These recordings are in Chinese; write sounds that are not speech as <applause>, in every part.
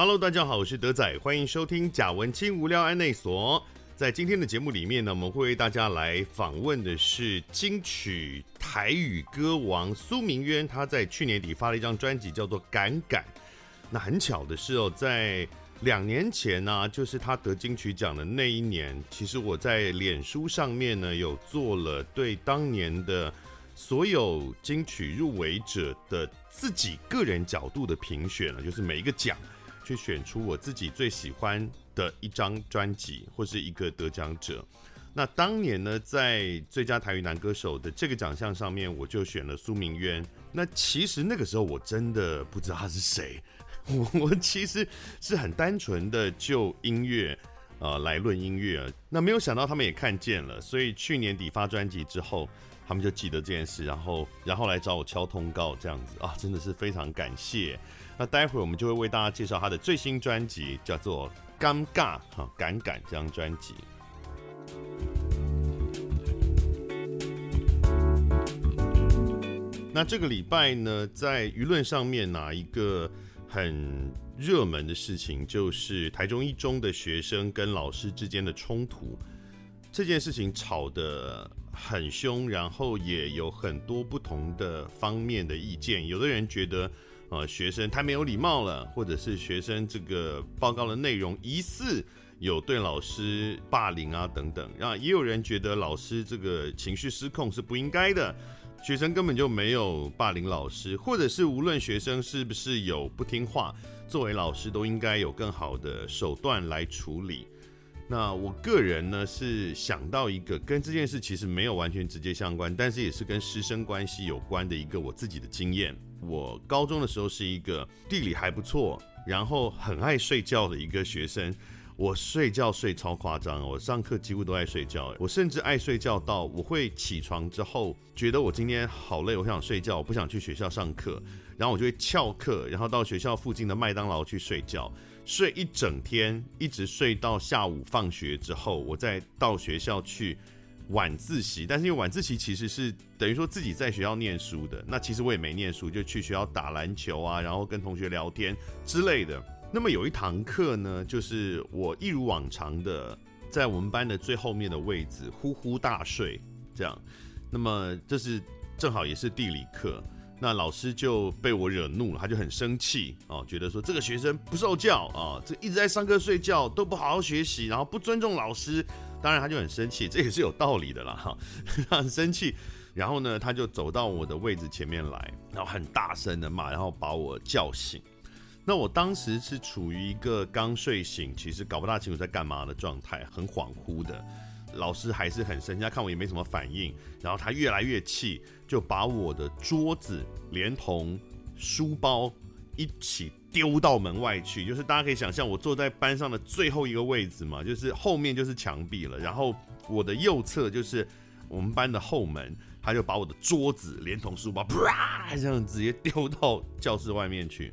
Hello，大家好，我是德仔，欢迎收听贾文清无聊案内所。在今天的节目里面呢，我们会为大家来访问的是金曲台语歌王苏明渊，他在去年底发了一张专辑，叫做《敢敢》。那很巧的是哦，在两年前呢、就是他得金曲奖的那一年，其实我在脸书上面呢，有做了对当年的所有金曲入围者的自己个人角度的评选了，就是每一个奖。去选出我自己最喜欢的一张专辑或是一个得奖者。那当年呢，在最佳台语男歌手的这个奖项上面，我就选了苏明渊。那其实那个时候我真的不知道他是谁，我我其实是很单纯的就音乐呃来论音乐。那没有想到他们也看见了，所以去年底发专辑之后，他们就记得这件事，然后然后来找我敲通告这样子啊，真的是非常感谢。那待会儿我们就会为大家介绍他的最新专辑，叫做《尴尬》哈，敢敢这张专辑。那这个礼拜呢，在舆论上面哪一个很热门的事情，就是台中一中的学生跟老师之间的冲突。这件事情吵得很凶，然后也有很多不同的方面的意见，有的人觉得。呃，学生太没有礼貌了，或者是学生这个报告的内容疑似有对老师霸凌啊等等，那也有人觉得老师这个情绪失控是不应该的，学生根本就没有霸凌老师，或者是无论学生是不是有不听话，作为老师都应该有更好的手段来处理。那我个人呢是想到一个跟这件事其实没有完全直接相关，但是也是跟师生关系有关的一个我自己的经验。我高中的时候是一个地理还不错，然后很爱睡觉的一个学生。我睡觉睡超夸张，我上课几乎都爱睡觉。我甚至爱睡觉到我会起床之后觉得我今天好累，我想睡觉，我不想去学校上课，然后我就会翘课，然后到学校附近的麦当劳去睡觉，睡一整天，一直睡到下午放学之后，我再到学校去。晚自习，但是因为晚自习其实是等于说自己在学校念书的，那其实我也没念书，就去学校打篮球啊，然后跟同学聊天之类的。那么有一堂课呢，就是我一如往常的在我们班的最后面的位置呼呼大睡，这样。那么这是正好也是地理课，那老师就被我惹怒了，他就很生气哦，觉得说这个学生不受教啊，这一直在上课睡觉，都不好好学习，然后不尊重老师。当然，他就很生气，<laughs> 这也是有道理的啦，哈，他很生气，然后呢，他就走到我的位置前面来，然后很大声的骂，然后把我叫醒。那我当时是处于一个刚睡醒，其实搞不大清楚在干嘛的状态，很恍惚的。老师还是很生气，他看我也没什么反应，然后他越来越气，就把我的桌子连同书包一起。丢到门外去，就是大家可以想象，我坐在班上的最后一个位置嘛，就是后面就是墙壁了，然后我的右侧就是我们班的后门，他就把我的桌子连同书包啪这样直接丢到教室外面去。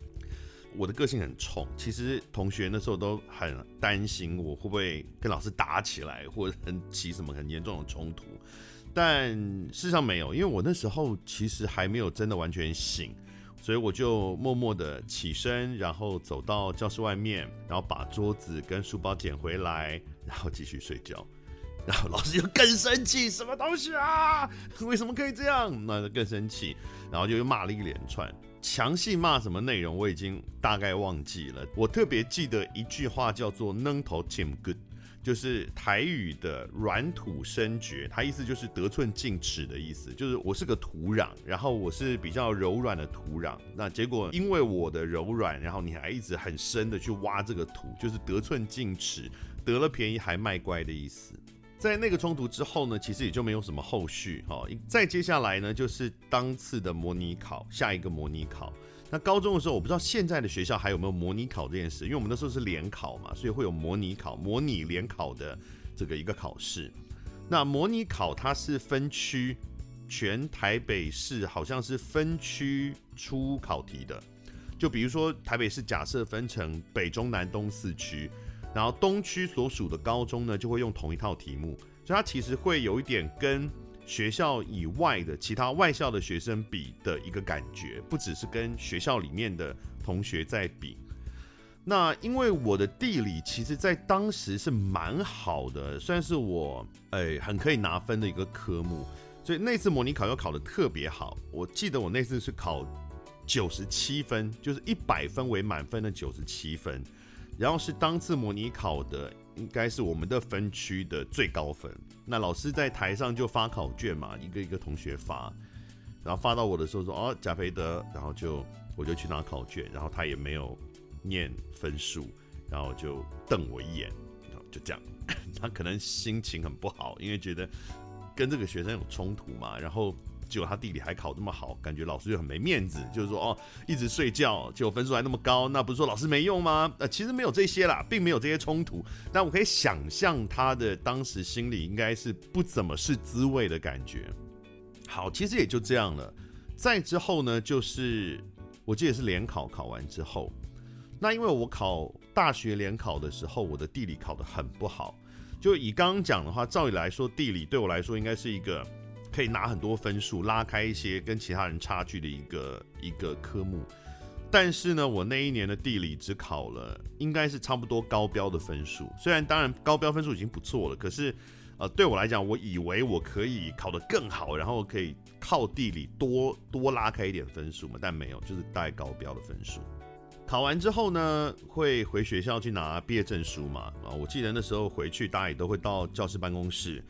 我的个性很冲，其实同学那时候都很担心我会不会跟老师打起来，或者很起什么很严重的冲突，但事实上没有，因为我那时候其实还没有真的完全醒。所以我就默默地起身，然后走到教室外面，然后把桌子跟书包捡回来，然后继续睡觉。<laughs> 然后老师就更生气，什么东西啊？<laughs> 为什么可以这样？那就更生气，然后就又骂了一连串，详细骂什么内容我已经大概忘记了。我特别记得一句话叫做 “nâng thổ chìm good”。就是台语的软土深掘，它意思就是得寸进尺的意思，就是我是个土壤，然后我是比较柔软的土壤，那结果因为我的柔软，然后你还一直很深的去挖这个土，就是得寸进尺，得了便宜还卖乖的意思。在那个冲突之后呢，其实也就没有什么后续哈。再接下来呢，就是当次的模拟考，下一个模拟考。那高中的时候，我不知道现在的学校还有没有模拟考这件事，因为我们那时候是联考嘛，所以会有模拟考、模拟联考的这个一个考试。那模拟考它是分区，全台北市好像是分区出考题的。就比如说台北市假设分成北中南东四区，然后东区所属的高中呢，就会用同一套题目，所以它其实会有一点跟。学校以外的其他外校的学生比的一个感觉，不只是跟学校里面的同学在比。那因为我的地理其实在当时是蛮好的，算是我诶、很可以拿分的一个科目，所以那次模拟考又考得特别好。我记得我那次是考九十七分，就是一百分为满分的九十七分，然后是当次模拟考的应该是我们的分区的最高分。那老师在台上就发考卷嘛，一个一个同学发，然后发到我的时候说哦贾培德，然后就我就去拿考卷，然后他也没有。念分数，然后就瞪我一眼，就这样。<laughs> 他可能心情很不好，因为觉得跟这个学生有冲突嘛。然后结果他地理还考那么好，感觉老师就很没面子，就是说哦，一直睡觉，结果分数还那么高，那不是说老师没用吗？呃，其实没有这些啦，并没有这些冲突。但我可以想象他的当时心里应该是不怎么是滋味的感觉。好，其实也就这样了。再之后呢，就是我记得是联考考完之后。那因为我考大学联考的时候，我的地理考得很不好。就以刚刚讲的话，照理来说，地理对我来说应该是一个可以拿很多分数、拉开一些跟其他人差距的一个一个科目。但是呢，我那一年的地理只考了应该是差不多高标的分数。虽然当然高标分数已经不错了，可是呃，对我来讲，我以为我可以考得更好，然后可以靠地理多多拉开一点分数嘛，但没有，就是带高标的分数。考完之后呢，会回学校去拿毕业证书嘛？啊，我记得那时候回去，大家也都会到教师办公室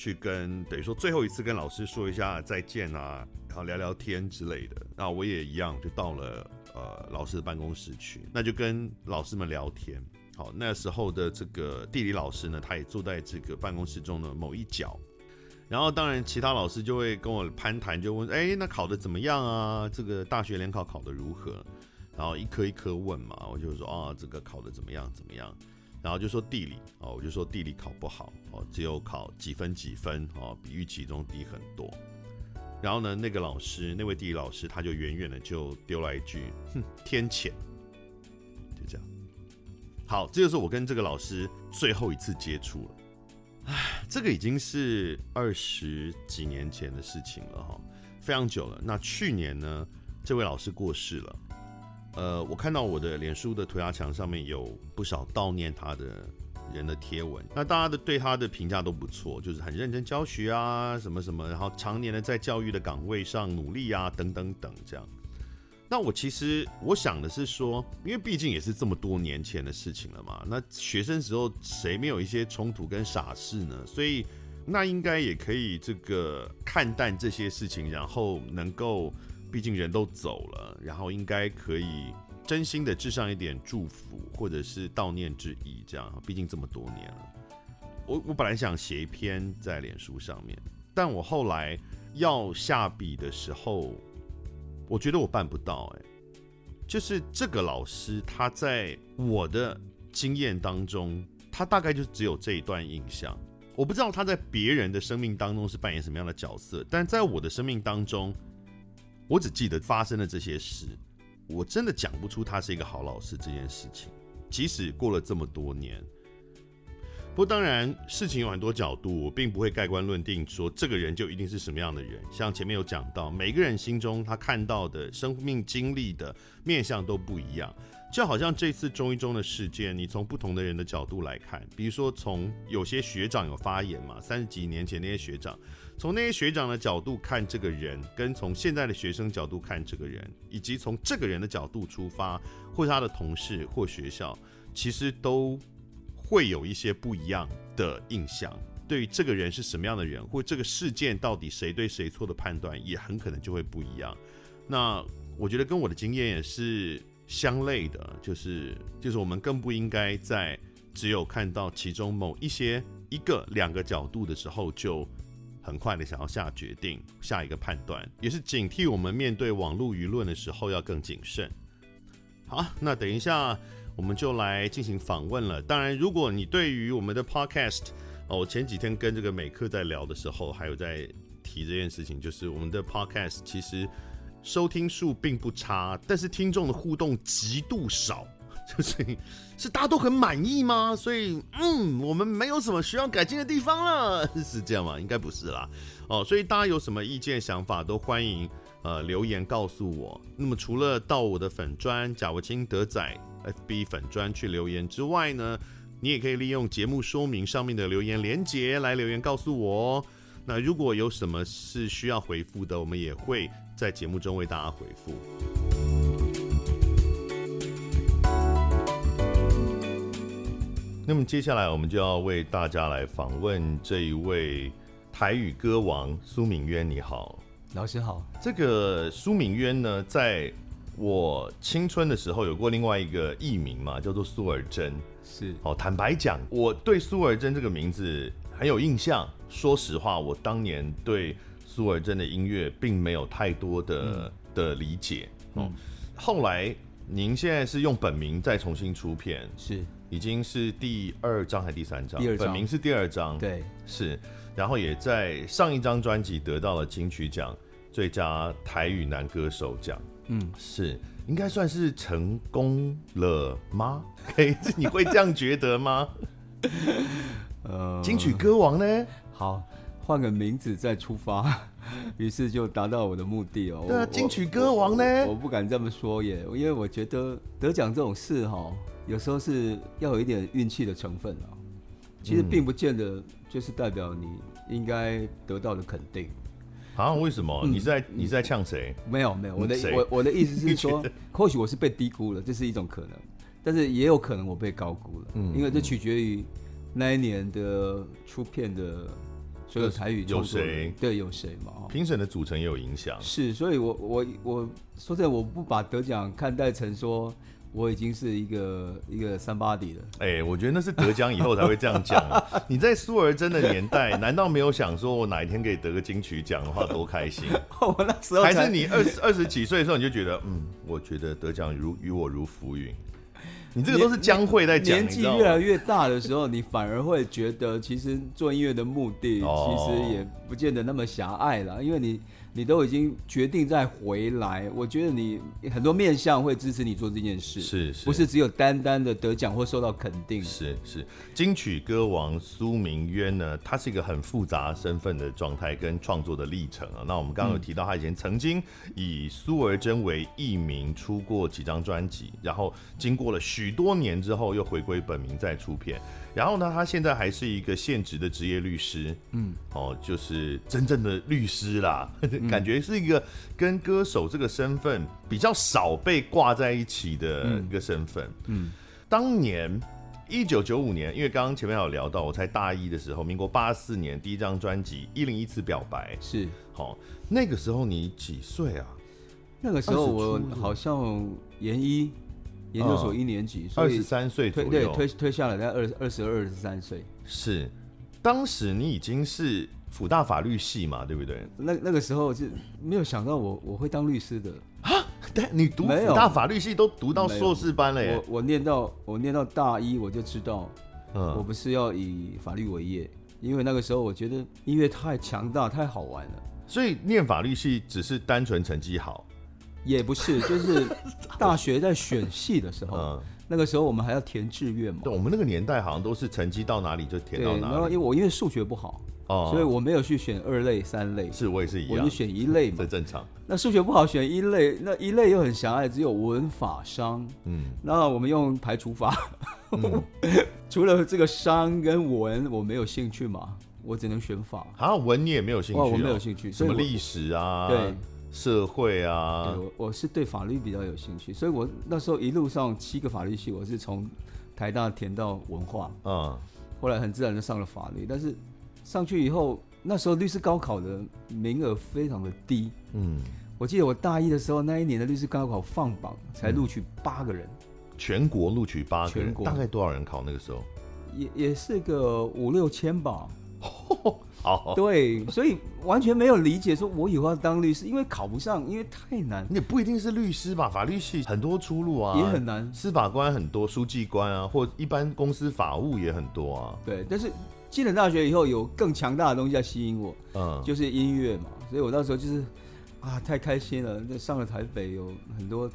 去跟，等于说最后一次跟老师说一下再见啊，然后聊聊天之类的。那我也一样，就到了呃老师的办公室去，那就跟老师们聊天。好，那时候的这个地理老师呢，他也坐在这个办公室中的某一角。然后当然其他老师就会跟我攀谈，就问，哎，那考得怎么样啊？这个大学联考考得如何？然后一科一科问嘛，我就说啊，这个考得怎么样怎么样？然后就说地理哦，我就说地理考不好哦，只有考几分几分哦，比预期中低很多。然后呢，那个老师，那位地理老师，他就远远的就丢了一句：“哼，天谴。”就这样。好，这就是我跟这个老师最后一次接触了。唉，这个已经是二十几年前的事情了哈，非常久了。那去年呢，这位老师过世了。呃，我看到我的脸书的涂鸦墙上面有不少悼念他的人的贴文，那大家的对他的评价都不错，就是很认真教学啊，什么什么，然后常年的在教育的岗位上努力啊，等等等这样。那我其实我想的是说，因为毕竟也是这么多年前的事情了嘛，那学生时候谁没有一些冲突跟傻事呢？所以那应该也可以这个看淡这些事情，然后能够。毕竟人都走了，然后应该可以真心的致上一点祝福，或者是悼念之意，这样。毕竟这么多年了，我我本来想写一篇在脸书上面，但我后来要下笔的时候，我觉得我办不到。哎，就是这个老师，他在我的经验当中，他大概就只有这一段印象。我不知道他在别人的生命当中是扮演什么样的角色，但在我的生命当中。我只记得发生的这些事，我真的讲不出他是一个好老师这件事情。即使过了这么多年，不过当然事情有很多角度，我并不会盖棺论定说这个人就一定是什么样的人。像前面有讲到，每个人心中他看到的生命经历的面相都不一样。就好像这次中一中的事件，你从不同的人的角度来看，比如说从有些学长有发言嘛，三十几年前那些学长。从那些学长的角度看这个人，跟从现在的学生角度看这个人，以及从这个人的角度出发，或他的同事或学校，其实都会有一些不一样的印象。对于这个人是什么样的人，或这个事件到底谁对谁错的判断，也很可能就会不一样。那我觉得跟我的经验也是相类的，就是就是我们更不应该在只有看到其中某一些一个两个角度的时候就。很快的想要下决定，下一个判断，也是警惕我们面对网络舆论的时候要更谨慎。好，那等一下我们就来进行访问了。当然，如果你对于我们的 podcast，哦，我前几天跟这个美克在聊的时候，还有在提这件事情，就是我们的 podcast 其实收听数并不差，但是听众的互动极度少。就是是大家都很满意吗？所以嗯，我们没有什么需要改进的地方了，<laughs> 是这样吗？应该不是啦。哦，所以大家有什么意见想法都欢迎呃留言告诉我。那么除了到我的粉专贾维清德仔 FB 粉专去留言之外呢，你也可以利用节目说明上面的留言连结来留言告诉我哦。那如果有什么是需要回复的，我们也会在节目中为大家回复。那么接下来我们就要为大家来访问这一位台语歌王苏敏渊，你好，老师好。这个苏敏渊呢，在我青春的时候有过另外一个艺名嘛，叫做苏尔珍。是，哦，坦白讲，我对苏尔珍这个名字很有印象。说实话，我当年对苏尔珍的音乐并没有太多的、嗯、的理解。哦、嗯，后来您现在是用本名再重新出片，是，已经是第二张还是第三张？第二张，本名是第二张，对，是。然后也在上一张专辑得到了金曲奖最佳台语男歌手奖。嗯，是，应该算是成功了吗？<laughs> 可以，你会这样觉得吗？<laughs> 呃，金曲歌王呢？好，换个名字再出发，<laughs> 于是就达到我的目的哦。对啊，金曲歌王呢？我，我，我不敢这么说耶，因为我觉得得奖这种事哈，有时候是要有一点运气的成分啊。其实并不见得就是代表你应该得到的肯定。啊？为什么？你是在你在呛谁？没有没有，我的我我的意思是 <laughs> 说，或许我是被低估了，这是一种可能，但是也有可能我被高估了。嗯，因为这取决于那一年的出片的。所有台语有谁？对，有谁嘛？评审的组成也有影响。是，所以我我我说真的，我不把得奖看待成说我已经是一个一个 somebody 了。哎、欸，我觉得那是得奖以后才会这样讲。<laughs> 你在苏尔真的年代，难道没有想说我哪一天可以得个金曲奖的话，多开心？<laughs> 我那时候还是你二十二十几岁的时候，你就觉得嗯，我觉得得奖如与我如浮云。你这个都是将会在讲。年纪越来越大的时候，你反而会觉得，其实做音乐的目的，其实也不见得那么狭隘了，因为你。你都已经决定再回来，我觉得你很多面向会支持你做这件事，是，是不是只有单单的得奖或受到肯定？是是，金曲歌王苏明渊呢，他是一个很复杂身份的状态跟创作的历程啊。那我们刚刚有提到，他以前曾经以苏儿珍为艺名出过几张专辑，然后经过了许多年之后，又回归本名再出片。然后呢，他现在还是一个现职的职业律师，嗯，哦，就是真正的律师啦，嗯、感觉是一个跟歌手这个身份比较少被挂在一起的一个身份。嗯，嗯当年一九九五年，因为刚刚前面有聊到，我才大一的时候，民国八四年第一张专辑《一零一次表白》是，好、哦，那个时候你几岁啊？那个时候我好像研一。研究所一年级，二十三岁左右，对，推推下来在二二十二、二十三岁。是，当时你已经是辅大法律系嘛，对不对？那那个时候是没有想到我我会当律师的啊！但，你读辅大法律系都读到硕士班了耶！我我念到我念到大一，我就知道，嗯，我不是要以法律为业，因为那个时候我觉得音乐太强大、太好玩了。所以念法律系只是单纯成绩好。也不是，就是 <laughs> 大学在选系的时候，嗯，那个时候我们还要填志愿嘛。对，我们那个年代好像都是成绩到哪里就填到哪里。然后因为我因为数学不好，哦，所以我没有去选二类、三类。是我也是一样，我就选一类嘛，这正常。那数学不好选一类，那一类又很狭隘，只有文法商。嗯，那我们用排除法，嗯、<laughs> 除了这个商跟文我没有兴趣嘛，我只能选法。啊，文你也没有兴趣？哦？我没有兴趣，什么历史啊？对。社会啊，对，我是对法律比较有兴趣，所以我那时候一路上七个法律系，我是从台大填到文化，嗯，后来很自然就上了法律，但是上去以后，那时候律师高考的名额非常的低，嗯，我记得我大一的时候，那一年的律师高考放榜才录取八个人，嗯，全国录取八个人，全国。大概多少人考那个时候？也也是个五六千吧。<laughs> 好，对，所以完全没有理解，说我以后要当律师，因为考不上，因为太难。你也不一定是律师吧，法律系很多出路啊，也很难。司法官很多，书记官啊，或一般公司法务也很多啊。对，但是进了大学以后，有更强大的东西在吸引我，嗯，就是音乐嘛。所以我那时候就是啊，太开心了，上了台北有很多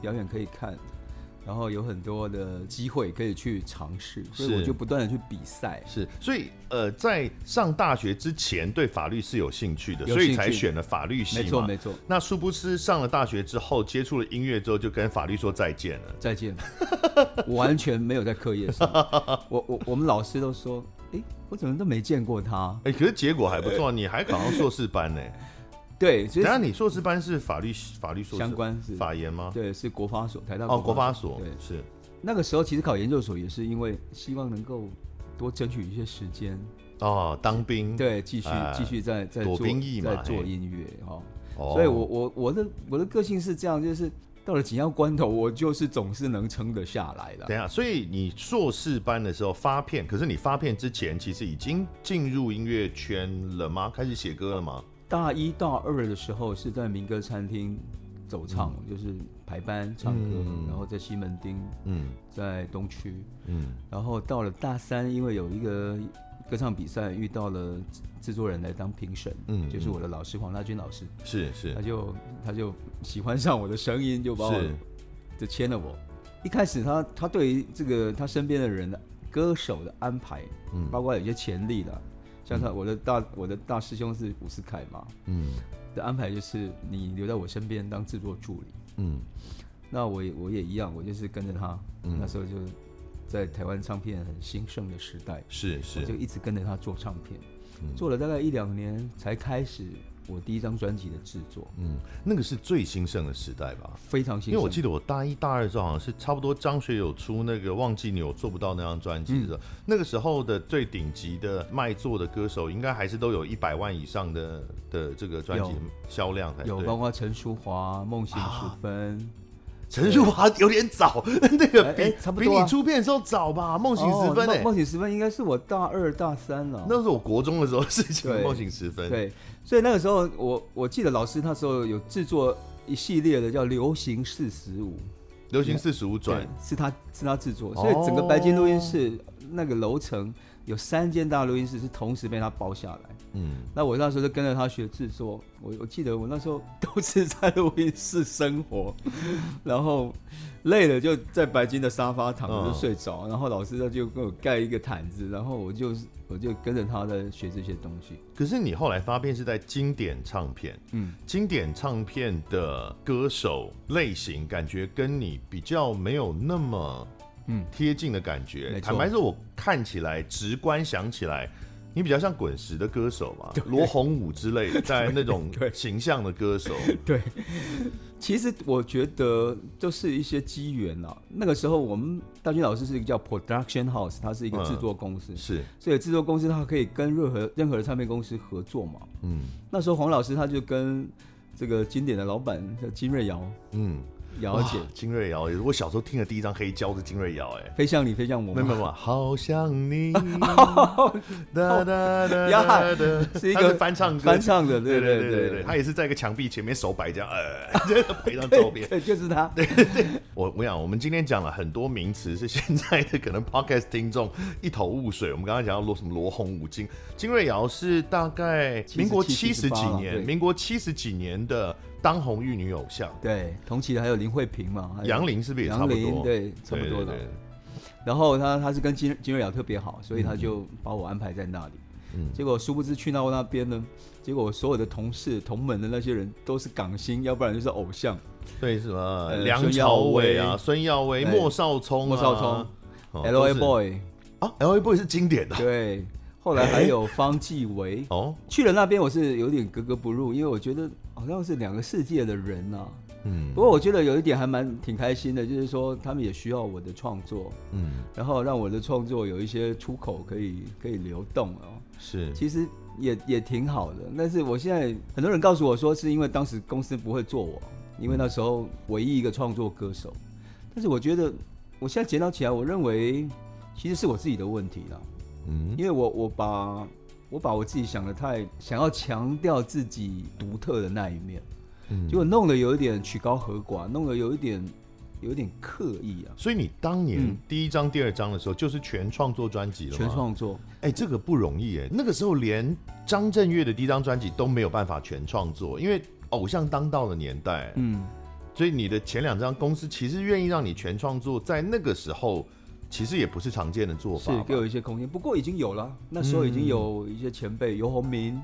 表演可以看。然后有很多的机会可以去尝试，所以我就不断的去比赛。是，所以呃，在上大学之前对法律是有兴趣的，所以才选了法律系嘛。没错，没错。那殊不知上了大学之后，接触了音乐之后，就跟法律说再见了。再见，<laughs> 我完全没有在课业上。<laughs> 我我我们老师都说，哎、欸，我怎么都没见过他。哎、欸，可是结果还不错，你还考上硕士班呢。对，然后你硕士班是法律法律硕士相关是法研吗？对，是国发所台大哦，国发所对是。那个时候其实考研究所也是因为希望能够多争取一些时间哦，当兵对，继续继续在在做兵役嘛，在做音乐哈。所以我我我的我的个性是这样，就是到了紧要关头，我就是总是能撑得下来的。等下，所以你硕士班的时候发片，可是你发片之前其实已经进入音乐圈了吗？开始写歌了吗？大一大二的时候是在民歌餐厅走唱，嗯、就是排班唱歌，嗯、然后在西门町，嗯，在东区，嗯，然后到了大三，因为有一个歌唱比赛，遇到了制作人来当评审，嗯，就是我的老师黄大军老师，是是，他就他就喜欢上我的声音，就把我就签了我。一开始他他对于这个他身边的人歌手的安排，嗯，包括有些潜力的。像他，我的大我的大师兄是伍思凯嘛，嗯，的安排就是你留在我身边当制作助理，嗯，那我也我也一样，我就是跟着他，嗯，那时候就在台湾唱片很兴盛的时代，是是，我就一直跟着他做唱片，嗯，做了大概一两年才开始。我第一张专辑的制作，嗯，那个是最兴盛的时代吧？非常兴盛，因为我记得我大一、大二的时候，好像是差不多张学友出那个《忘记你我做不到》那张专辑的时候，嗯、那个时候的最顶级的卖座的歌手，应该还是都有一百万以上的的这个专辑销量才对。有包括陈淑华、梦醒时分。啊陈淑华有点早，<laughs> 那个比差不多比你出片的时候早吧？梦醒时分，梦醒时分应该是我大二大三了。那是我国中的时候事情。梦醒时分，对，所以那个时候我我记得老师那时候有制作一系列的叫《流行四十五》，流行四十五转是他是他制作，所以整个白金录音室那个楼层有三间大录音室是同时被他包下来。嗯，那我那时候就跟着他学制作，我我记得我那时候 <laughs> 都是在录音室生活，<laughs> 然后累了就在白金的沙发躺着就睡着，然后老师他就给我盖一个毯子，然后我就我就跟着他在学这些东西。可是你后来发片是在经典唱片，嗯，经典唱片的歌手类型感觉跟你比较没有那么嗯。贴近的感觉，坦白说，我看起来直观想起来。你比较像滚石的歌手嘛，<laughs> 罗红武之类的，在那种 <laughs> 形象的歌手。对，<laughs> 对，其实我觉得就是一些机缘啊。那个时候，我们大军老师是一个叫 Production House，它是一个制作公司，嗯、是，所以制作公司它可以跟任何任何的唱片公司合作嘛。嗯，那时候黄老师他就跟这个经典的老板叫金瑞瑶，嗯。姚姐，金瑞瑶也是我小时候听的第一张黑胶是金瑞瑶，哎，飞向你，飞向我，没有没有，好想你，<laughs> 哒哒哒哒，是一个翻唱歌，翻唱的，对对对对，他也是在一个墙壁前面手摆这样，呃，<laughs> 拍张照片，对，就是他，对对，我我想我们今天讲了很多名词，是现在的可能 podcast 听众一头雾水。我们刚刚讲到罗什么罗红五金，金瑞瑶是大概民国七十几年，民国七十几年的。当红玉女偶像，对，同期的还有林慧萍嘛，杨林是不是也差不多？对，差不多的。然后他他是跟金金瑞瑶特别好，所以他就把我安排在那里。嗯，结果殊不知去到那边呢，结果所有的同事同门的那些人都是港星，要不然就是偶像。对，什么梁朝伟啊、孙耀威、莫少聪、莫少聪、L.A. Boy 啊，L.A. Boy 是经典的。对。后来还有方季惟哦，去了那边我是有点格格不入，因为我觉得好像是两个世界的人呐。嗯，不过我觉得有一点还蛮挺开心的，就是说他们也需要我的创作，嗯，然后让我的创作有一些出口可以可以流动哦。是，其实也也挺好的。但是我现在很多人告诉我说，是因为当时公司不会做我，因为那时候唯一一个创作歌手。但是我觉得我现在检讨起来，我认为其实是我自己的问题了。嗯，因为我我把我把我自己想的太想要强调自己独特的那一面，嗯，结果弄得有一点曲高和寡，弄得有一点有一点刻意啊。所以你当年第一张、第二张的时候，就是全创作专辑了吗？全创作，哎、欸，这个不容易哎。那个时候连张震岳的第一张专辑都没有办法全创作，因为偶像当道的年代，嗯。所以你的前两张公司其实愿意让你全创作，在那个时候其实也不是常见的做法，是给我一些空间。不过已经有了，那时候已经有一些前辈，游鸿明、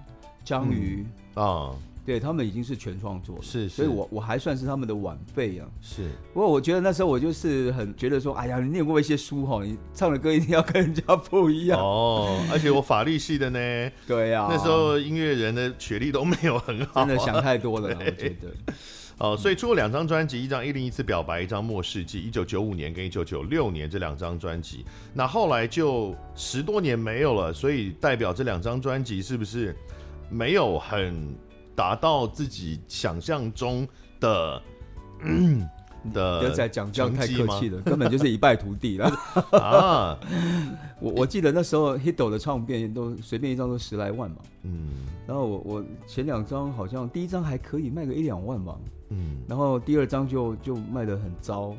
张宇啊。嗯对他们已经是全创作了，是，是，所以我我还算是他们的晚辈啊。是，不过我觉得那时候我就是很觉得说，哎呀，你念过一些书哈，你唱的歌一定要跟人家不一样哦。而且我法律系的呢，对呀、啊，那时候音乐人的学历都没有很好、啊，真的想太多了，我觉得。哦，所以出了两张专辑，一张《一零一次表白》，一张《末世纪》，一九九五年跟一九九六年这两张专辑，那后来就十多年没有了，所以代表这两张专辑是不是没有很？达到自己想象中的的，别再讲这样太客气了，根本就是一败涂地了 <laughs> 啊！我我记得那时候 Hito 的唱片都随便一张都十来万嘛，嗯，然后我我前两张好像第一张还可以卖个一两万吧，嗯，然后第二张就就卖的很糟，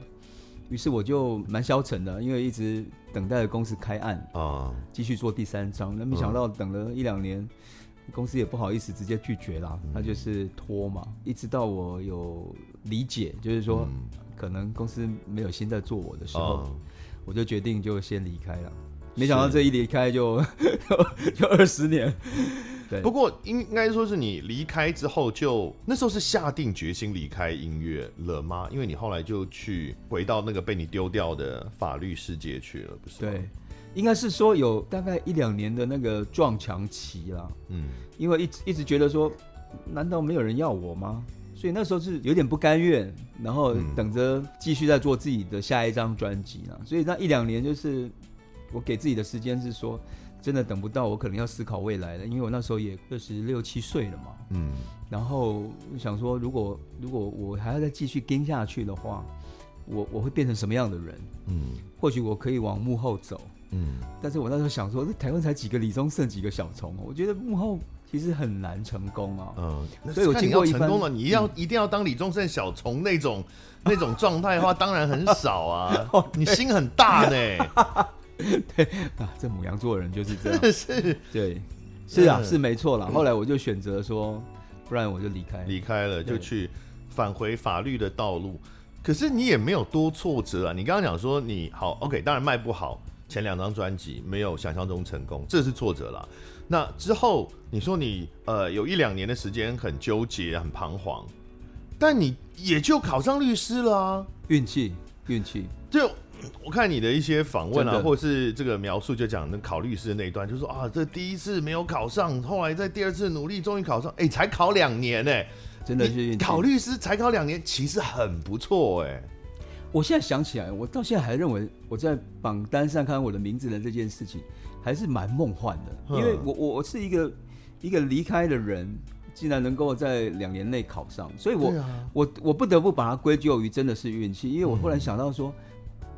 于是我就蛮消沉的，因为一直等待着公司开案啊，继续做第三张，那没想到等了一两年。公司也不好意思直接拒绝啦，他就是拖嘛，一直到我有理解，就是说可能公司没有心在做我的时候，我就决定就先离开了。没想到这一离开就 <laughs> 就二十年。对，不过应该说是你离开之后就那时候是下定决心离开音乐了吗？因为你后来就去回到那个被你丢掉的法律世界去了，不是？对。应该是说有大概一两年的那个撞墙期啦，嗯，因为一直一直觉得说，难道没有人要我吗？所以那时候是有点不甘愿，然后等着继续在做自己的下一张专辑呢。所以那一两年就是我给自己的时间是说，真的等不到，我可能要思考未来了，因为我那时候也二十六七岁了嘛，嗯，然后想说，如果如果我还要再继续跟下去的话，我我会变成什么样的人？嗯，或许我可以往幕后走。嗯，但是我那时候想说，这台湾才几个李宗盛，几个小虫，我觉得幕后其实很难成功啊。嗯，所以我经过成功了，你要一定要当李宗盛小虫那种那种状态的话，当然很少啊。<laughs> 你心很大呢。<laughs> 对啊，这母羊座的人就是这样。<laughs> 是，对，是啊，是没错了。后来我就选择说，不然我就离开，离开了就去返回法律的道路。可是你也没有多挫折啊。你刚刚讲说你好，OK，当然卖不好。前两张专辑没有想象中成功，这是挫折了。那之后你说你呃有一两年的时间很纠结、很彷徨，但你也就考上律师了啊！运气，运气。就我看你的一些访问啊，或者是这个描述，就讲那考律师的那一段，就说啊，这第一次没有考上，后来在第二次努力，终于考上。哎，才考两年呢，真的是。考律师才考两年，其实很不错哎。我现在想起来，我到现在还认为我在榜单上看到我的名字的这件事情还是蛮梦幻的，因为我我我是一个一个离开的人，竟然能够在两年内考上，所以我我我不得不把它归咎于真的是运气，因为我忽然想到说，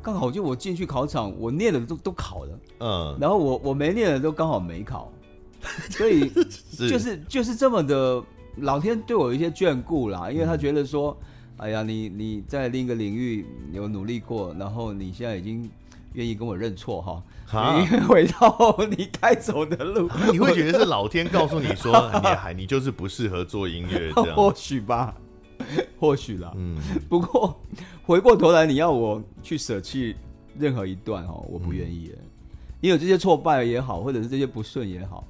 刚好就我进去考场，我念的都都考了，嗯，然后我我没念的都刚好没考，<laughs> 所以就是就是这么的，老天对我有一些眷顾啦，因为他觉得说。哎呀，你你在另一个领域有努力过，然后你现在已经愿意跟我认错哈，你回到你该走的路，你会觉得是老天告诉你说，<laughs> 你还你就是不适合做音乐这样，或许吧，<laughs> 或许啦。嗯，不过回过头来，你要我去舍弃任何一段哦，我不愿意。因为这些挫败也好，或者是这些不顺也好。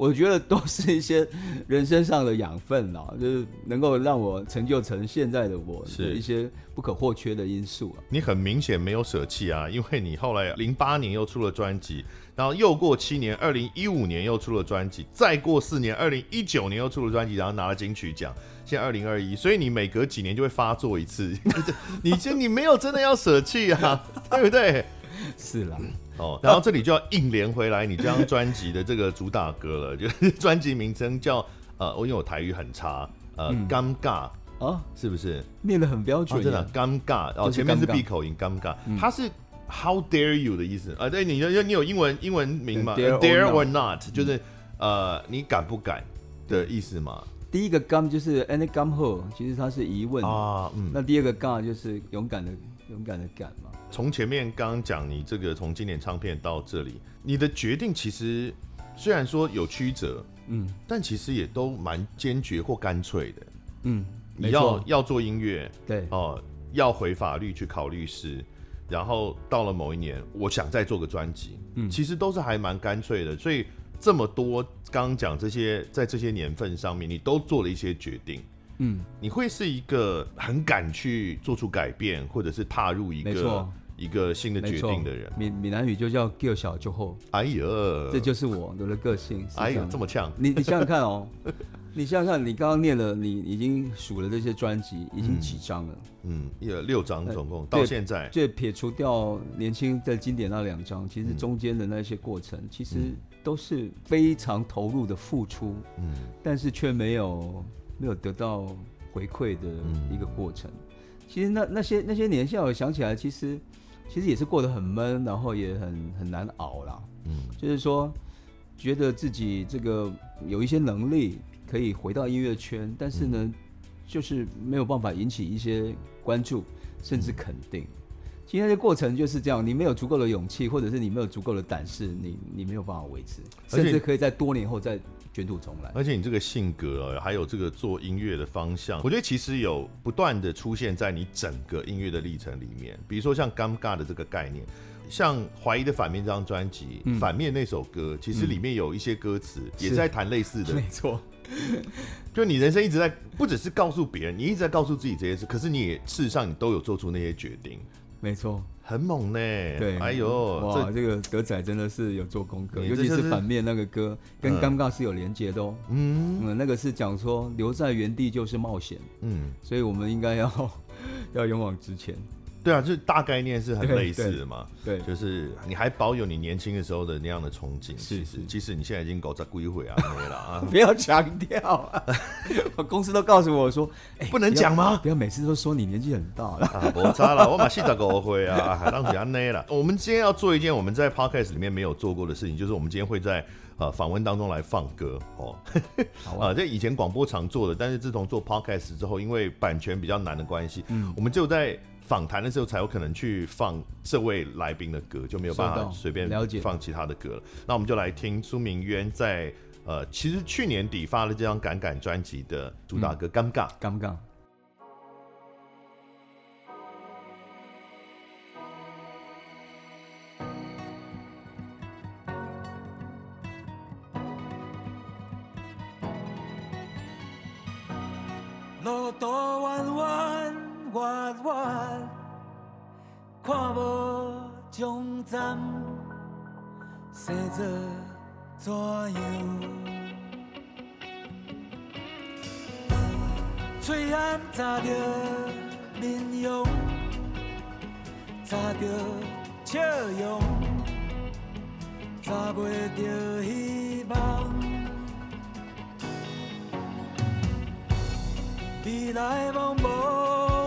我觉得都是一些人生上的养分啦，<laughs> 就是能够让我成就成现在的我，是一些不可或缺的因素。你很明显没有舍弃啊，因为你后来零八年又出了专辑，然后又过七年，二零一五年又出了专辑，再过四年，二零一九年又出了专辑，然后拿了金曲奖，现在二零二一，所以你每隔几年就会发作一次，<laughs> 你就你没有真的要舍弃啊，<laughs> 对不对？是啦。哦，然后这里就要硬连回来你这张专辑的这个主打歌了，<laughs> 就是专辑名称叫呃，我因为我台语很差，呃，尴尬啊，是不是？念得很标准，真的尴尬。然后前面是闭口音，尴尬，它是 How dare you 的意思啊？对，你有你有英文英文名吗？Dare or not，就是呃，你敢不敢的意思嘛？第一个 gum 就是 Any 敢好，其实它是疑问啊，嗯，那第二个 gum 就是勇敢的勇敢的敢嘛。从前面刚刚讲你这个从经典唱片到这里，你的决定其实虽然说有曲折，嗯，但其实也都蛮坚决或干脆的，嗯，你要要做音乐，对。哦，要回法律去考律师，然后到了某一年，我想再做个专辑，嗯，其实都是还蛮干脆的。所以这么多刚刚讲这些，在这些年份上面，你都做了一些决定，嗯，你会是一个很敢去做出改变，或者是踏入一个一个新的决定的人。闽闽南语就叫 “give 小就后”，哎呀，这就是我我的个性。哎呀，这么呛，你你想想看哦。<laughs> 你想想看，你刚刚念了，你已经数了这些专辑，已经几张了？嗯，有六张总共到现在。就撇除掉年轻在经典那两张，其实中间的那些过程，其实都是非常投入的付出，嗯，但是却没有没有得到回馈的一个过程。其实那那些那些年，现在我想起来，其实其实也是过得很闷，然后也很很难熬啦。嗯，就是说觉得自己这个有一些能力。可以回到音乐圈，但是呢，嗯、就是没有办法引起一些关注，甚至肯定。今天的过程就是这样，你没有足够的勇气，或者是你没有足够的胆识，你你没有办法维持，甚至可以在多年后再卷土重来。而且你这个性格，还有这个做音乐的方向，我觉得其实有不断的出现在你整个音乐的历程里面。比如说像尴尬的这个概念。像《怀疑的反面》这张专辑，嗯，反面那首歌，其实里面有一些歌词也在谈类似的，没错。<laughs> 就你人生一直在，不只是告诉别人，你一直在告诉自己这些事，可是你也事实上你都有做出那些决定，没错，很猛呢。对，哎呦，哇，这，这个德仔真的是有做功课，尤其是反面那个歌，跟尴尬是有连接的哦。嗯，嗯，那个是讲说留在原地就是冒险，嗯，所以我们应该要 <laughs> 要勇往直前。对啊，就是大概念是很类似的嘛。对，对就是你还保有你年轻的时候的那样的憧憬。是是，即使你现在已经搞在归回啊，<laughs> 没了啊。不要强调啊！<laughs> 我公司都告诉我说，欸、不能讲吗不？不要每次都说你年纪很大了。啊，不差了，我马上就归回啊，还让人家内了。我们今天要做一件我们在 podcast 里面没有做过的事情，就是我们今天会在呃访问当中来放歌哦。<laughs> 啊，这以前广播常做的，但是自从做 podcast 之后，因为版权比较难的关系，嗯，我们就在。访谈的时候才有可能去放这位来宾的歌，就没有办法随便放其他的歌了。那我们就来听苏明渊在呃，其实去年底发了这张《敢敢》专辑的主打歌《尴尬》。尴尬。路途弯弯。弯弯，看无终站，生做怎样？嘴暗查着面容，查着笑容，查袂着希望。未来茫茫。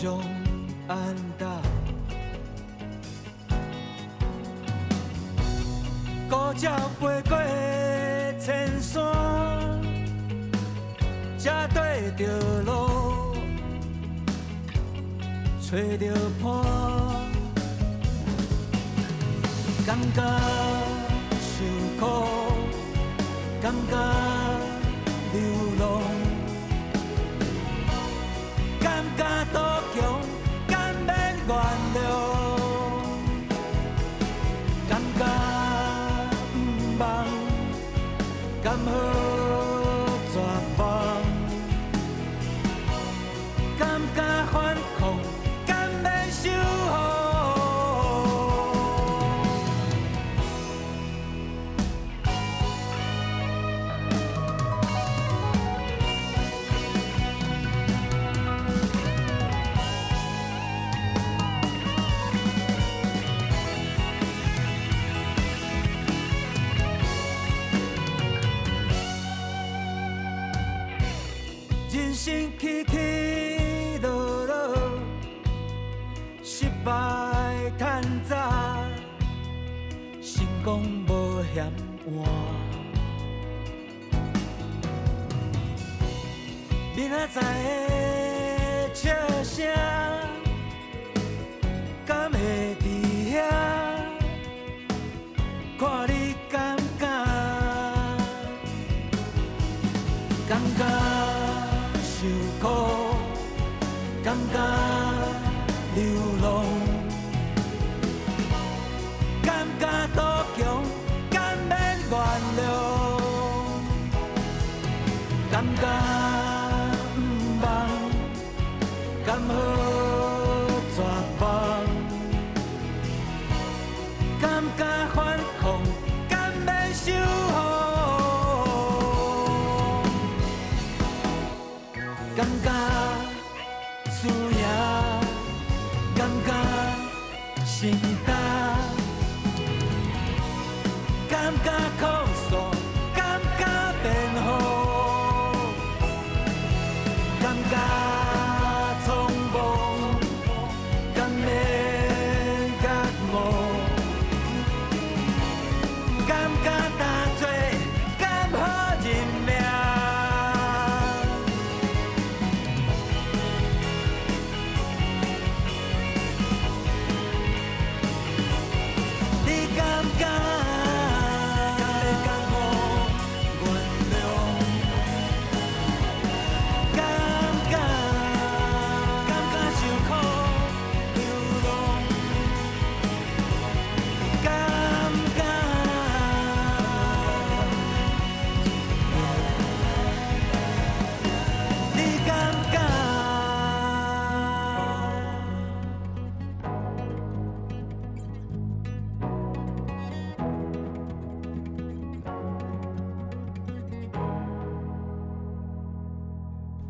相安踏，孤鸟飞过千山，才对着路，找着伴。感觉受苦，感觉流在。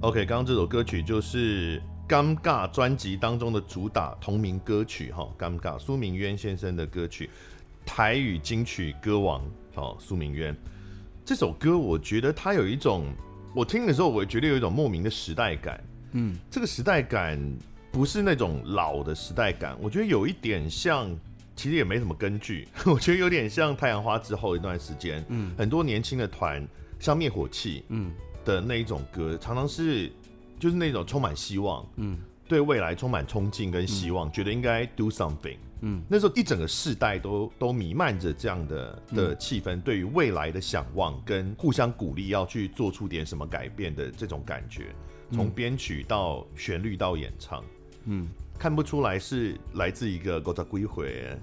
OK，刚刚这首歌曲就是《尴尬》专辑当中的主打同名歌曲，哈，《尴尬》苏明渊先生的歌曲，台语金曲歌王，哦，苏明渊。这首歌我觉得它有一种，我听的时候我觉得有一种莫名的时代感，嗯，这个时代感不是那种老的时代感，我觉得有一点像，其实也没什么根据，<laughs> 我觉得有点像太阳花之后一段时间，嗯，很多年轻的团像灭火器，嗯。的那一种歌，常常是就是那种充满希望，嗯，对未来充满憧憬跟希望，嗯、觉得应该 do something，嗯，那时候一整个世代都都弥漫着这样的的气氛，嗯、对于未来的向往跟互相鼓励，要去做出点什么改变的这种感觉，从编曲到旋律到演唱，嗯，看不出来是来自一个国家归回。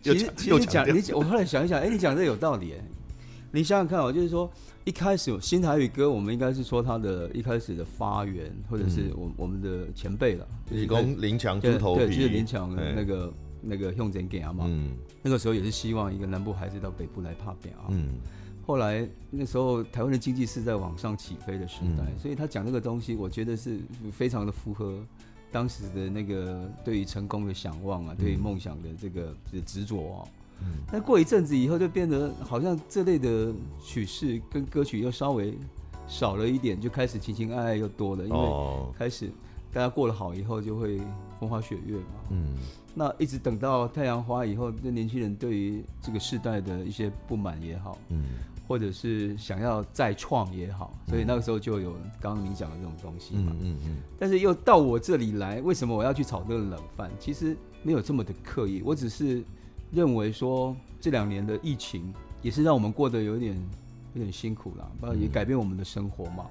其实 <laughs> 其实你讲你我后来想一想，哎、欸，你讲这有道理，哎，你想想看哦，就是说。一开始新台语歌，我们应该是说它的一开始的发源，或者是我我们的前辈了，就是林强猪头皮，对，就是林强的那个那个向前行嘛，嗯，那个时候也是希望一个南部孩子到北部来怕表啊，嗯，后来那时候台湾的经济是在往上起飞的时代，所以他讲那个东西，我觉得是非常的符合当时的那个对于成功的向往啊，对于梦想的这个的执着啊。但过一阵子以后，就变得好像这类的曲式跟歌曲又稍微少了一点，就开始情情爱爱又多了，因为开始大家过得好以后，就会风花雪月嘛。嗯，那一直等到太阳花以后，那年轻人对于这个世代的一些不满也好，嗯，或者是想要再创也好，所以那个时候就有刚刚你讲的这种东西嘛。嗯嗯。但是又到我这里来，为什么我要去炒这个冷饭？其实没有这么的刻意，我只是。认为说这两年的疫情也是让我们过得有点有点辛苦了，包括也改变我们的生活嘛。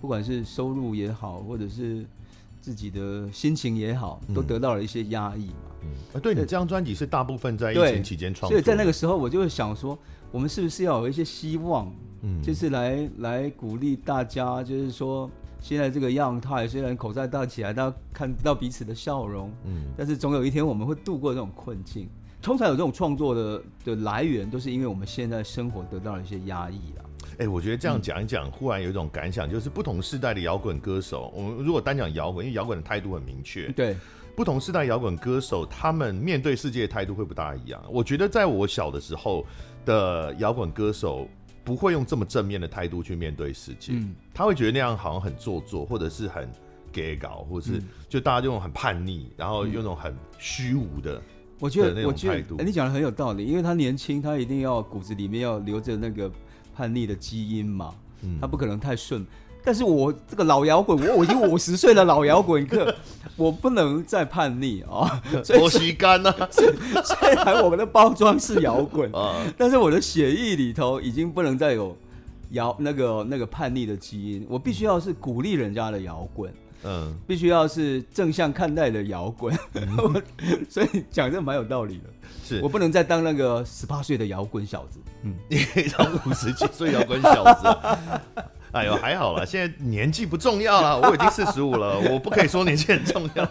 不管是收入也好，或者是自己的心情也好，都得到了一些压抑嘛。嗯，啊，对，你这张专辑是大部分在疫情期间创作，所以在那个时候我就会想说，我们是不是要有一些希望，嗯，就是来来鼓励大家，就是说现在这个样态虽然口罩戴起来，大家看不到彼此的笑容，嗯，但是总有一天我们会度过这种困境。通常有这种创作的的来源，都是因为我们现在生活得到了一些压抑啊。哎、欸，我觉得这样讲一讲，嗯、忽然有一种感想，就是不同世代的摇滚歌手，我们如果单讲摇滚，因为摇滚的态度很明确。对，不同世代摇滚歌手，他们面对世界的态度会不大一样。我觉得在我小的时候的摇滚歌手，不会用这么正面的态度去面对世界。嗯，他会觉得那样好像很做作，或者是很 gay 搞，或者是就大家用很叛逆，然后用那种很虚无的。我觉得，我觉得，哎，你讲的很有道理，因为他年轻，他一定要骨子里面要留着那个叛逆的基因嘛，嗯、他不可能太顺。但是我这个老摇滚，我我已经五十岁的老摇滚客，<laughs> 我不能再叛逆 <laughs> 啊！多吸干呢？<laughs> 虽然我们的包装是摇滚啊，但是我的血液里头已经不能再有摇那个那个叛逆的基因，我必须要是鼓励人家的摇滚。嗯，必须要是正向看待的摇滚，嗯、<laughs> 所以讲这蛮有道理的。是我不能再当那个十八岁的摇滚小子，嗯，你可以当五十几岁摇滚小子。<laughs> 哎呦，还好啦，现在年纪不重要了，我已经四十五了，<laughs> 我不可以说年纪很重要。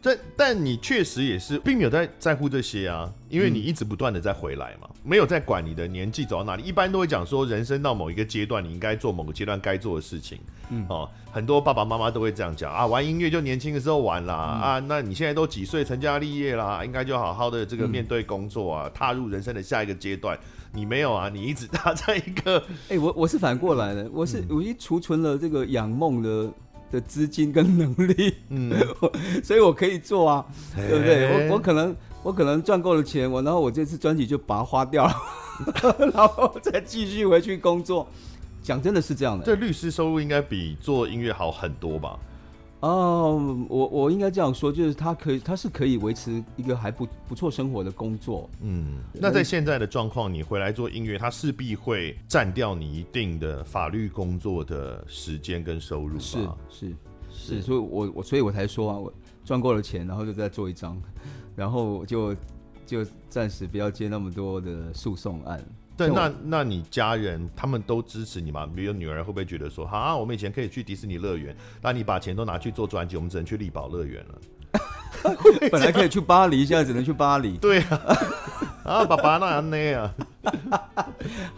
但但你确实也是，并没有在在乎这些啊，因为你一直不断的在回来嘛，没有在管你的年纪走到哪里。一般都会讲说，人生到某一个阶段，你应该做某个阶段该做的事情。嗯，哦，很多爸爸妈妈都会这样讲啊，玩音乐就年轻的时候玩啦，嗯、啊，那你现在都几岁，成家立业啦，应该就好好的这个面对工作啊，踏入人生的下一个阶段。你没有啊，你一直搭在一个，<laughs> 哎、欸，我我是反过来的，我是、嗯、我已经储存了这个养梦的。的资金跟能力，嗯，<laughs> 所以我可以做啊，对不对？我我可能我可能赚够了钱，我然后我这次专辑就把它花掉了，<laughs> 然后再继续回去工作。讲真的是这样的，这律师收入应该比做音乐好很多吧？哦，我我应该这样说，就是他可以，他是可以维持一个还不不错生活的工作。嗯，那在现在的状况，你回来做音乐，他势必会占掉你一定的法律工作的时间跟收入吧？是是是，所以我我所以我才说啊，我赚够了钱，然后就再做一张，<laughs> 然后就就暂时不要接那么多的诉讼案。对，那那你家人他们都支持你吗？比如女儿会不会觉得说，啊，我们以前可以去迪士尼乐园，那你把钱都拿去做专辑，我们只能去力宝乐园了。<laughs> 本来可以去巴黎，现在只能去巴黎。<laughs> 对啊，<laughs> 啊，爸爸那样那样，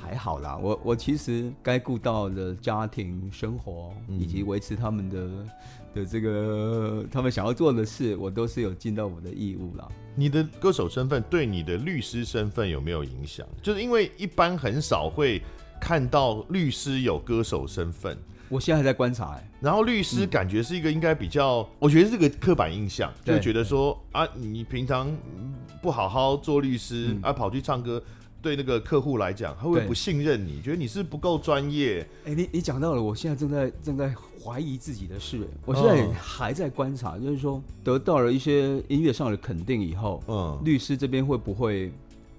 还好啦。我我其实该顾到的家庭生活，以及维持他们的。的这个他们想要做的事，我都是有尽到我的义务了。你的歌手身份对你的律师身份有没有影响？就是因为一般很少会看到律师有歌手身份。我现在还在观察哎。然后律师感觉是一个应该比较，嗯、我觉得是个刻板印象，就觉得说啊，你平常不好好做律师，嗯、啊，跑去唱歌。对那个客户来讲，他会不会不信任你？觉得你是不够专业？哎、欸，你你讲到了，我现在正在正在怀疑自己的事。我现在还在观察，就是说得到了一些音乐上的肯定以后，嗯，律师这边会不会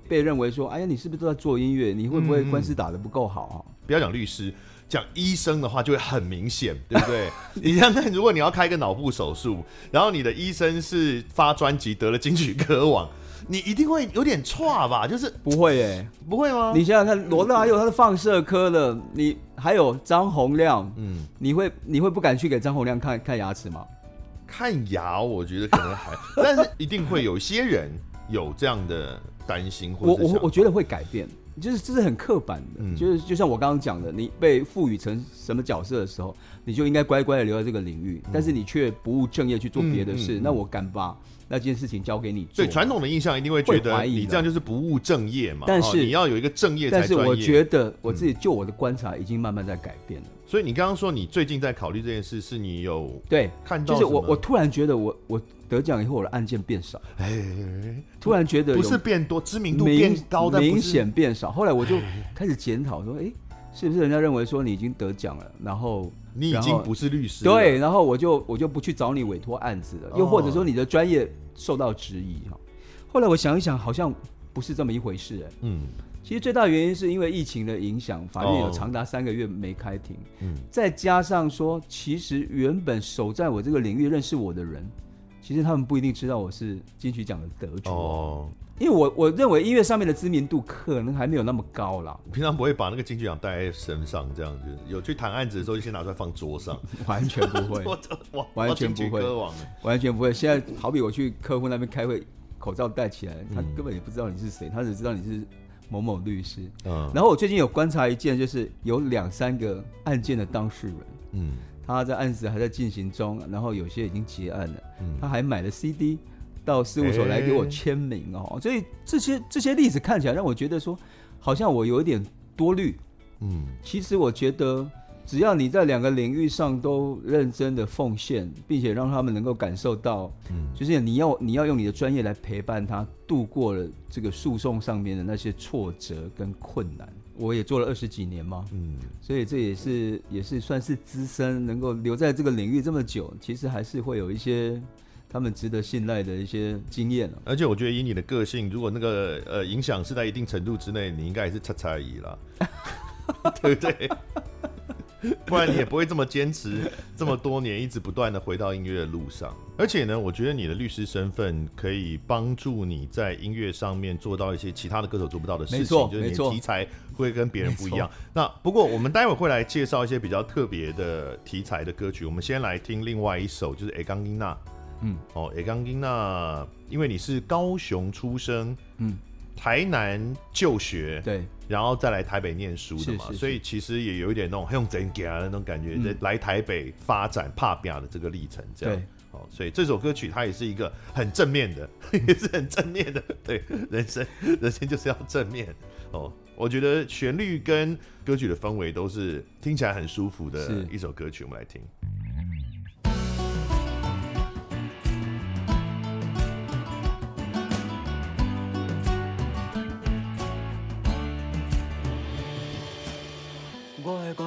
被认为说，哎呀，你是不是都在做音乐？你会不会官司打得不够好啊？嗯、不要讲律师，讲医生的话就会很明显，对不对？<laughs> 你想想，如果你要开一个脑部手术，然后你的医生是发专辑得了金曲歌王。你一定会有点差吧？就是不会哎、欸，不会吗？你想想看，罗大佑他是放射科的，你还有张洪亮，嗯，你会你会不敢去给张洪亮看看牙齿吗？看牙，我觉得可能还，<laughs> 但是一定会有些人有这样的担心或。我我我觉得会改变，就是这是很刻板的，嗯、就是就像我刚刚讲的，你被赋予成什么角色的时候，你就应该乖乖的留在这个领域，嗯、但是你却不务正业去做别的事，那我敢把。那件事情交给你做，对传统的印象一定会觉得你这样就是不务正业嘛。但是你要有一个正业才专业。但是我觉得我自己就我的观察已经慢慢在改变了。所以你刚刚说你最近在考虑这件事，是你有对看到？就是我我突然觉得我我得奖以后我的案件变少，哎，突然觉得不是变多，知名度变高，明显变少。后来我就开始检讨说，哎，是不是人家认为说你已经得奖了，然后你已经不是律师？对，然后我就我就不去找你委托案子了，又或者说你的专业。受到质疑哈，后来我想一想，好像不是这么一回事哎。嗯，其实最大原因是因为疫情的影响，法院有长达三个月没开庭。嗯，再加上说，其实原本守在我这个领域认识我的人，其实他们不一定知道我是金曲奖的得主哦。因为我我认为音乐上面的知名度可能还没有那么高啦。平常不会把那个金曲奖带在身上，这样子有去谈案子的时候就先拿出来放桌上，完全不会，<laughs> 完全不会，完全不会。现在好比我去客户那边开会，口罩戴起来，他根本也不知道你是谁，他只知道你是某某律师。嗯。然后我最近有观察一件，就是有两三个案件的当事人，嗯，他在案子还在进行中，然后有些已经结案了，嗯，他还买了 CD。到事务所来给我签名哦，欸、所以这些这些例子看起来让我觉得说，好像我有一点多虑。嗯，其实我觉得，只要你在两个领域上都认真的奉献，并且让他们能够感受到，嗯，就是你要你要用你的专业来陪伴他度过了这个诉讼上面的那些挫折跟困难。我也做了二十几年嘛，嗯，所以这也是也是算是资深，能够留在这个领域这么久，其实还是会有一些。他们值得信赖的一些经验，而且我觉得以你的个性，如果那个呃影响是在一定程度之内，你应该也是擦擦而已啦。<laughs> 对不对？<laughs> 不然你也不会这么坚持这么多年，一直不断的回到音乐的路上。而且呢，我觉得你的律师身份可以帮助你在音乐上面做到一些其他的歌手做不到的事情，就是你的题材会跟别人不一样。那不过我们待会会来介绍一些比较特别的题材的歌曲。我们先来听另外一首，就是《会讲囡仔》。嗯，哦，《会讲囡仔》，因为你是高雄出生，嗯。台南就学，对，然后再来台北念书的嘛，所以其实也有一点那种很用真假的那种感觉，来台北发展怕表的这个历程，这样，对哦，所以这首歌曲它也是一个很正面的，<laughs> 也是很正面的，对，人生，人生就是要正面哦。我觉得旋律跟歌曲的氛围都是听起来很舒服的一首歌曲，我们来听。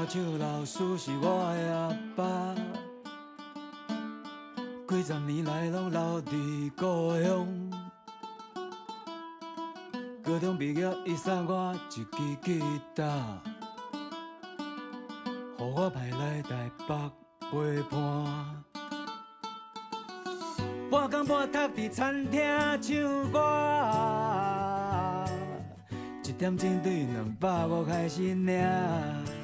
手老师是我的阿爸，几十年来拢留伫故乡。高中毕业，伊送我一支吉他，予我派来台北陪伴。半工半读伫餐厅唱歌，一点钟对两百五开始领。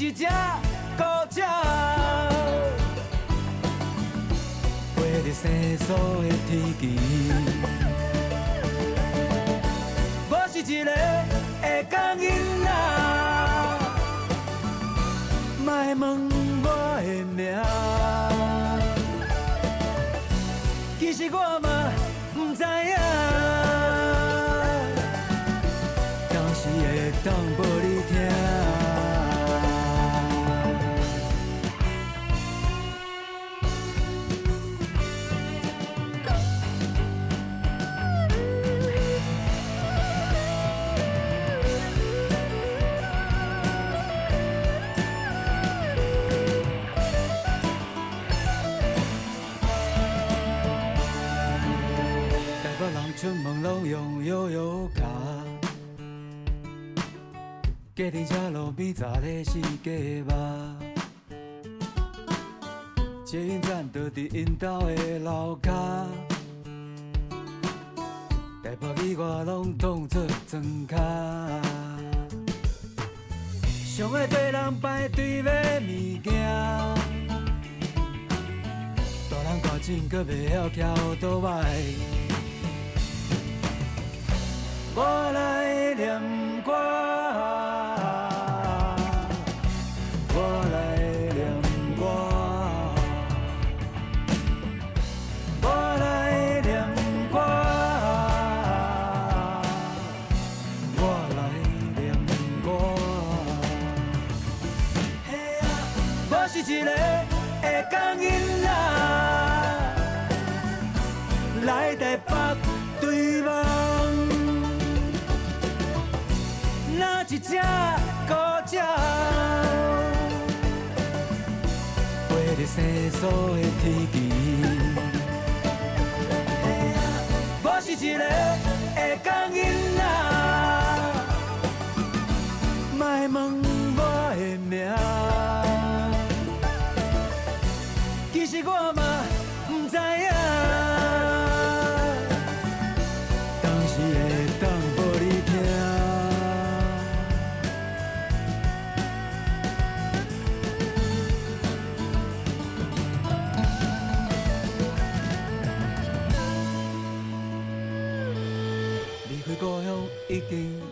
一只孤鸟，飞在生疏的天际。我是一个会讲囡仔，莫问我的名。其实我出门拢用悠悠卡，计程车路边站的是假吧？捷运站就伫因兜的楼骹，台北语我拢当作装卡，上爱跟人排队买物件，大人大种阁袂晓骑欧多迈。我来念。只孤鸟，飞在生疏的天际。我是一个会讲囡仔，莫问我的名。其实我嘛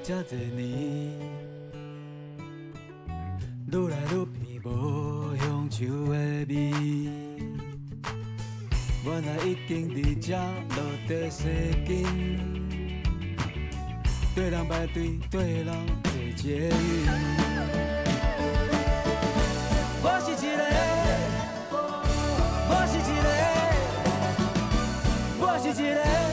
这多年，愈来愈变无乡愁的味。原来已经伫这落地生根，对人排队，对人坐捷运。我是一个，我是一个，我是一个。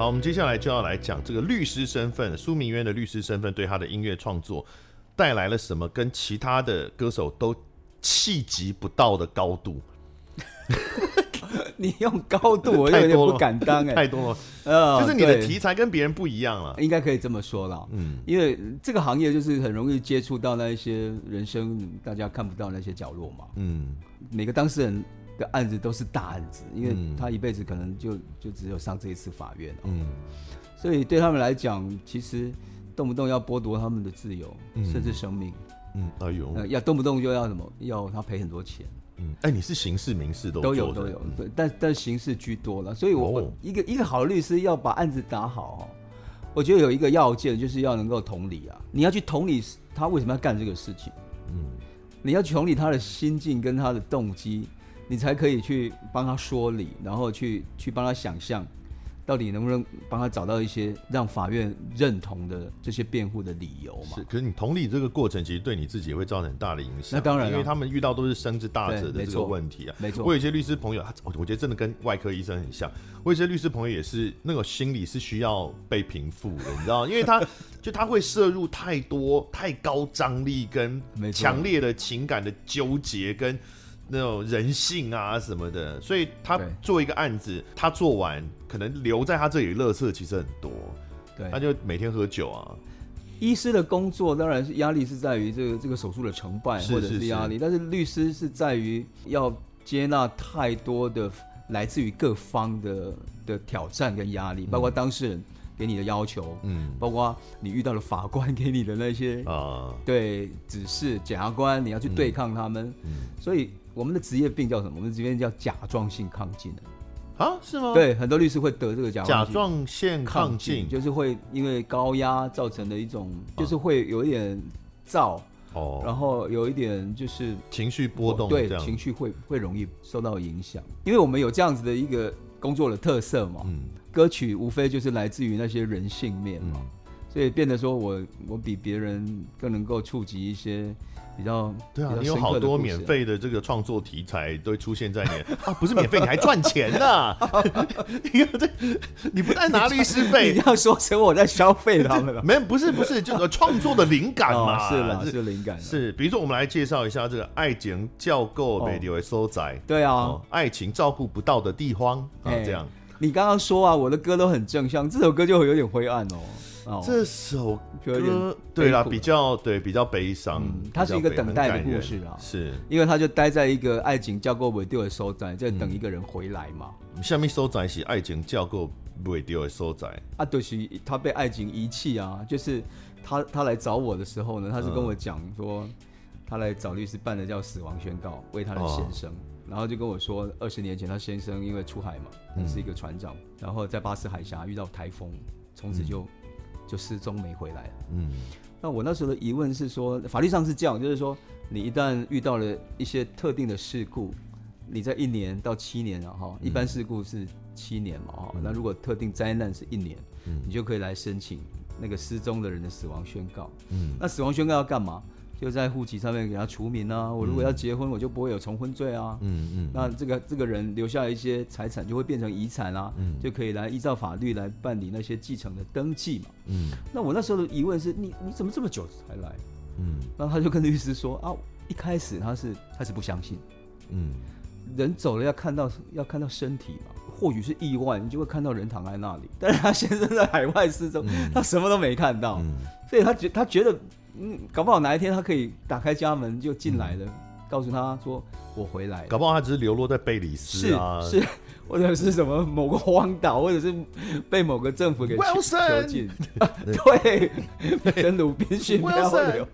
好，我们接下来就要来讲这个律师身份，苏明渊的律师身份对他的音乐创作带来了什么跟其他的歌手都企及不到的高度？<laughs> 你用高度，<laughs> 我有点不敢当哎，太多了，呃，就是你的题材跟别人不一样了，应该可以这么说了，嗯，因为这个行业就是很容易接触到那一些人生大家看不到那些角落嘛，嗯，每个当事人。个案子都是大案子，因为他一辈子可能就就只有上这一次法院，嗯，所以对他们来讲，其实动不动要剥夺他们的自由，甚至生命，嗯，哎呦，要动不动就要什么，要他赔很多钱，嗯，哎，你是刑事、民事都都有都有，对，但但刑事居多了，所以我一个一个好的律师要把案子打好，我觉得有一个要件就是要能够同理啊，你要去同理他为什么要干这个事情，嗯，你要去同理他的心境跟他的动机。你才可以去帮他说理，然后去去帮他想象，到底能不能帮他找到一些让法院认同的这些辩护的理由嘛？是，可是你同理这个过程，其实对你自己也会造成很大的影响。那当然，因为他们遇到都是生之大者的这个问题啊。没错，我有一些律师朋友，他我觉得真的跟外科医生很像。我有些律师朋友也是那个心理是需要被平复的，你知道，因为他 <laughs> 就他会摄入太多太高张力跟强烈的情感的纠结跟。那种人性啊什么的，所以他做一个案子，他做完可能留在他这里垃圾其实很多，对，他就每天喝酒啊。医师的工作当然是压力是在于这个这个手术的成败或者是压力，但是律师是在于要接纳太多的来自于各方的的挑战跟压力，包括当事人给你的要求，嗯，包括你遇到了法官给你的那些啊，对指示，检察官你要去对抗他们，嗯，所以。我们的职业病叫什么？我们这边叫甲状腺亢进啊？是吗？对，很多律师会得这个甲甲状腺亢进，就是会因为高压造成的一种，就是会有一点躁哦，然后有一点就是情绪波动，对，情绪会会容易受到影响。因为我们有这样子的一个工作的特色嘛，嗯，歌曲无非就是来自于那些人性面嘛，所以变得说我我比别人更能够触及一些。比较对啊，你有好多免费的这个创作题材都会出现在你啊，不是免费，你还赚钱呢！<laughs> 你看这，你不但拿律师费，你要说成我在消费他们了？<laughs> 没，不是，不是，就是创作的灵感嘛，<laughs> 是了，是灵感。是，比如说我们来介绍一下这个爱情照顾没有的所在，对啊，爱情照顾不到的地方啊，这样。你刚刚说啊，我的歌都很正向，这首歌就会有点灰暗哦。这首歌对啦，比较对比较悲伤，它是一个等待的故事啊，是。因为他就待在一个爱情叫过尾丢的所在，在等一个人回来嘛。下面所在是爱情叫过尾丢的所在。啊，就是他被爱情遗弃啊，就是他他来找我的时候呢，他是跟我讲说，他来找律师办的叫死亡宣告，为他的先生，然后就跟我说，二十年前他先生因为出海嘛，是一个船长，然后在巴士海峡遇到台风，从此就。就失踪没回来了。嗯，那我那时候的疑问是说，法律上是这样，就是说，你一旦遇到了一些特定的事故，你在一年到七年啊，哈，一般事故是七年嘛，哈，那如果特定灾难是一年，你就可以来申请那个失踪的人的死亡宣告。嗯，那死亡宣告要干嘛？就在户籍上面给他除名啊！我如果要结婚，我就不会有重婚罪啊。嗯嗯。那这个这个人留下一些财产，就会变成遗产啊。嗯。就可以来依照法律来办理那些继承的登记嘛。嗯。那我那时候的疑问是你你怎么这么久才来？嗯。然后他就跟律师说啊，一开始他是他是不相信。嗯。人走了要看到要看到身体嘛，或许是意外，你就会看到人躺在那里。但是他先生在海外失踪，他什么都没看到，所以他觉他觉得。嗯，搞不好哪一天他可以打开家门就进来了，告诉他说我回来，搞不好他只是流落在贝里斯啊，是，是或者是什么某个荒岛，或者是被某个政府给囚禁。<laughs> 对，跟鲁滨逊漂流。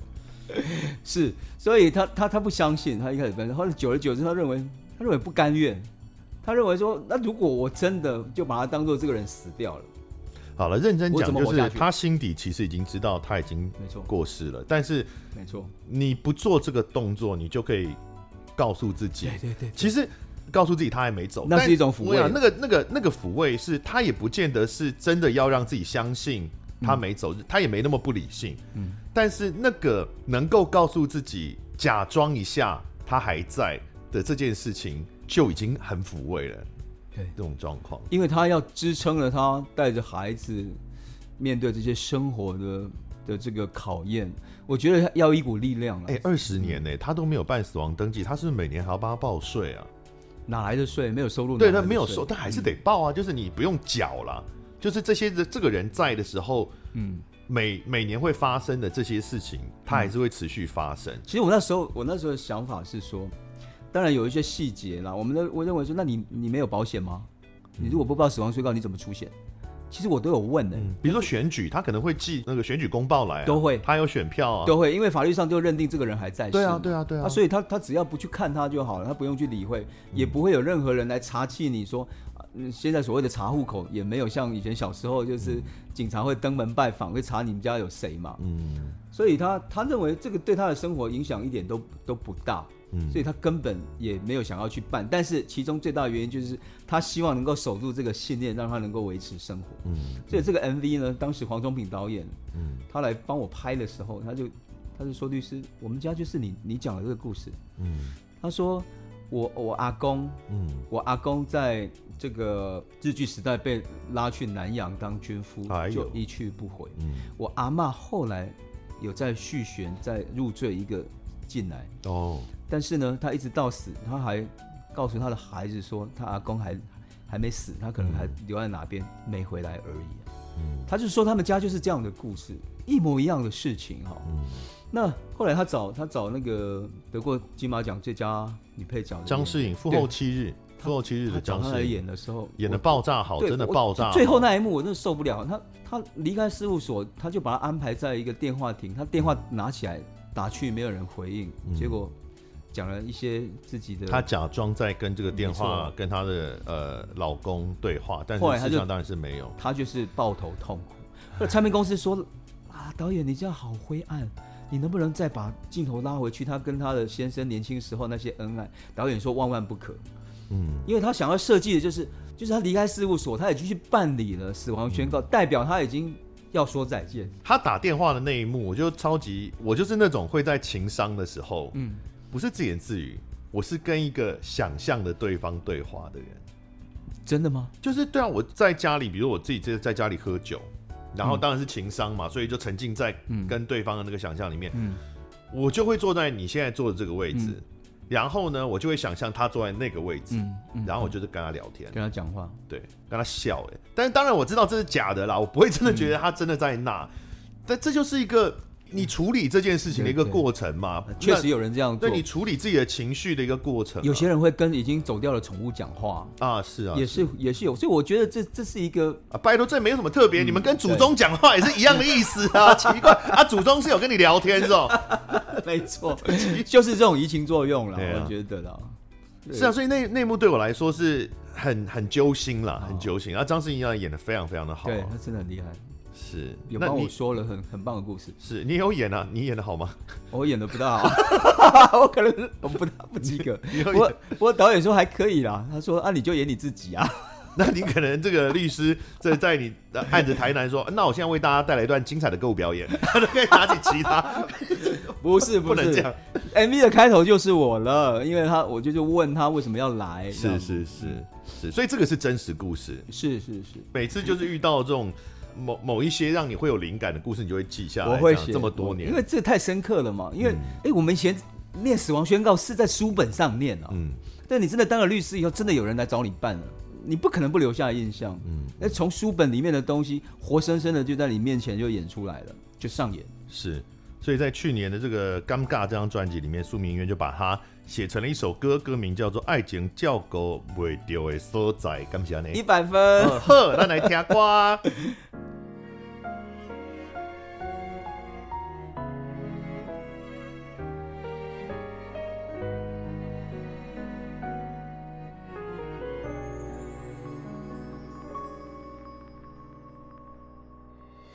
<laughs> 是，所以他他他不相信，他一开始反正后来久而久之，他认为他认为不甘愿，他认为说，那如果我真的就把他当做这个人死掉了。好了，认真讲就是他心底其实已经知道他已经没错。过世了，但是没错，你不做这个动作，你就可以告诉自己，对对对，其实告诉自己他还没走，那是一种抚慰。那个那个那个抚慰是他也不见得是真的要让自己相信他没走，他也没那么不理性，嗯，但是那个能够告诉自己假装一下他还在的这件事情就已经很抚慰了。对这种状况，因为他要支撑了他带着孩子面对这些生活的的这个考验，我觉得要一股力量。哎，二十年呢，他都没有办死亡登记，他是不是每年还要帮他报税啊？哪来的税？没有收入？对，他没有收，但还是得报啊。就是你不用缴了，就是这些的这个人在的时候，嗯，每每年会发生的这些事情，他还是会持续发生。其实我那时候，我那时候的想法是说。当然有一些细节啦，我们的我认为说，那你你没有保险吗？你如果不报死亡宣告，你怎么出险？其实我都有问的、欸嗯。比如说选举，他可能会寄那个选举公报来、啊，都会，他有选票啊，都会，因为法律上就认定这个人还在世。对啊，对啊，对啊。啊所以他他只要不去看他就好了，他不用去理会，也不会有任何人来查缉你说，现在所谓的查户口也没有像以前小时候，就是警察会登门拜访，会查你们家有谁嘛。嗯。所以他他认为这个对他的生活影响一点都都不大。所以他根本也没有想要去办，但是其中最大的原因就是他希望能够守住这个信念，让他能够维持生活。嗯，所以这个 MV 呢，当时黄忠平导演，嗯，他来帮我拍的时候，他就他就说：“律师，我们家就是你你讲的这个故事。”嗯，他说：“我我阿公，嗯，我阿公在这个日据时代被拉去南洋当军夫，就一去不回。嗯，我阿妈后来有在续弦，在入赘一个进来。哦。”但是呢，他一直到死，他还告诉他的孩子说，他阿公还还没死，他可能还留在哪边没回来而已。嗯，他就说他们家就是这样的故事，一模一样的事情哈。嗯，那后来他找他找那个得过金马奖最佳女配角张诗颖，《父后七日》，《父后七日》的张诗颖来演的时候，演的爆炸好，真的爆炸。最后那一幕我真的受不了，他他离开事务所，他就把他安排在一个电话亭，他电话拿起来打去，没有人回应，结果。讲了一些自己的，她假装在跟这个电话跟她的呃老公对话，但是实际上当然是没有，她就是抱头痛哭。那唱片公司说啊，导演你这样好灰暗，你能不能再把镜头拉回去？她跟她的先生年轻时候那些恩爱。导演说万万不可，嗯，因为他想要设计的就是，就是他离开事务所，他也继续办理了死亡宣告，嗯、代表他已经要说再见。他打电话的那一幕，我就超级，我就是那种会在情伤的时候，嗯。不是自言自语，我是跟一个想象的对方对话的人。真的吗？就是对啊，我在家里，比如我自己在在家里喝酒，然后当然是情商嘛，所以就沉浸在跟对方的那个想象里面。嗯，我就会坐在你现在坐的这个位置，嗯、然后呢，我就会想象他坐在那个位置，嗯嗯、然后我就是跟他聊天，跟他讲话，对，跟他笑。哎，但是当然我知道这是假的啦，我不会真的觉得他真的在那，嗯、但这就是一个。你处理这件事情的一个过程嘛，确实有人这样做。对，你处理自己的情绪的一个过程。有些人会跟已经走掉的宠物讲话啊，是啊，也是也是有。所以我觉得这这是一个啊，拜托，这没有什么特别。你们跟祖宗讲话也是一样的意思啊，<laughs> 奇怪啊，祖宗是有跟你聊天是吧？<laughs> 没错，<laughs> 就是这种移情作用了，我觉得啦。是啊，所以那那幕对我来说是很很揪心了，很揪心。然后张诗颖演的非常非常的好，对他真的很厉害。是，有帮我说了很很棒的故事。是你有演啊？你演的好吗？<laughs> 我演的不大好，<laughs> 我可能我不大不及格。不过不过导演说还可以啦，他说啊，你就演你自己啊。那你可能这个律师在在你按着台南说，那我现在为大家带来一段精彩的歌舞表演，<laughs> 他都可以拿起吉他。不是不能这样，MV 的开头就是我了，因为他我就就问他为什么要来。是是是是，所以这个是真实故事。是是是，每次就是遇到这种。某某一些让你会有灵感的故事，你就会记下来。我会写这么多年，因为这太深刻了嘛。因为哎、嗯欸，我们以前念死亡宣告是在书本上念啊。嗯。但你真的当了律师以后，真的有人来找你办了，你不可能不留下印象。嗯。那从书本里面的东西，活生生的就在你面前就演出来了，就上演。是。所以在去年的这个《尴尬》这张专辑里面，苏明渊就把它写成了一首歌，歌名叫做《爱情叫狗未丢的所在》，感谢你，一百分。呵，咱来听歌。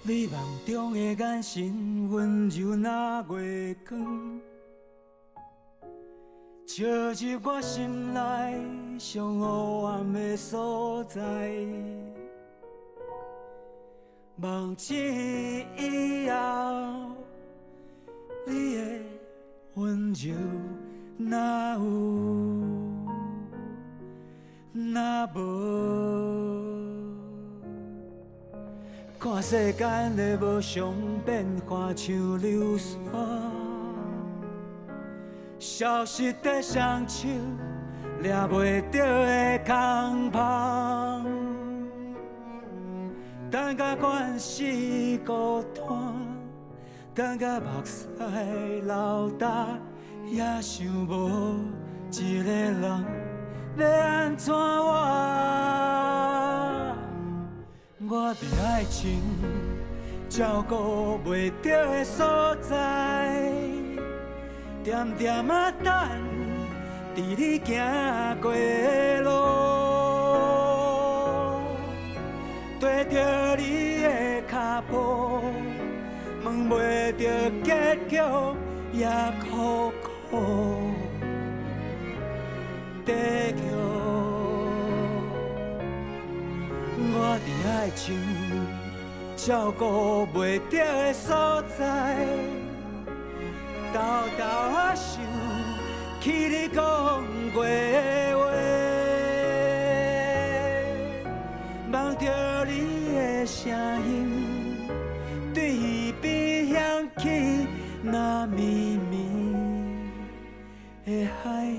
你梦中的眼神温柔若月光，照入我心内上黑暗的所在。梦醒以后，你的温柔哪有哪无？看世间的无常变化像流沙，消失的双手抓袂到的空芳，等甲关系孤单，等甲目屎流干，也想无一个人要安怎活。我的爱情照顾袂到的所在，点点啊等，伫你行过的路，跟着你的脚步，问袂到结局也苦苦地叫。我伫爱情照顾袂到的所在，偷偷啊想起你讲过的话，梦到你的声音，对边响起那绵绵的海洋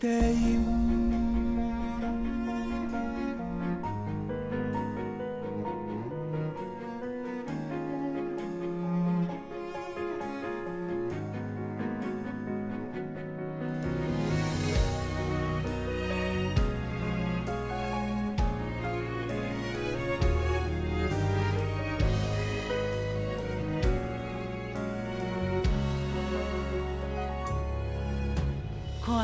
低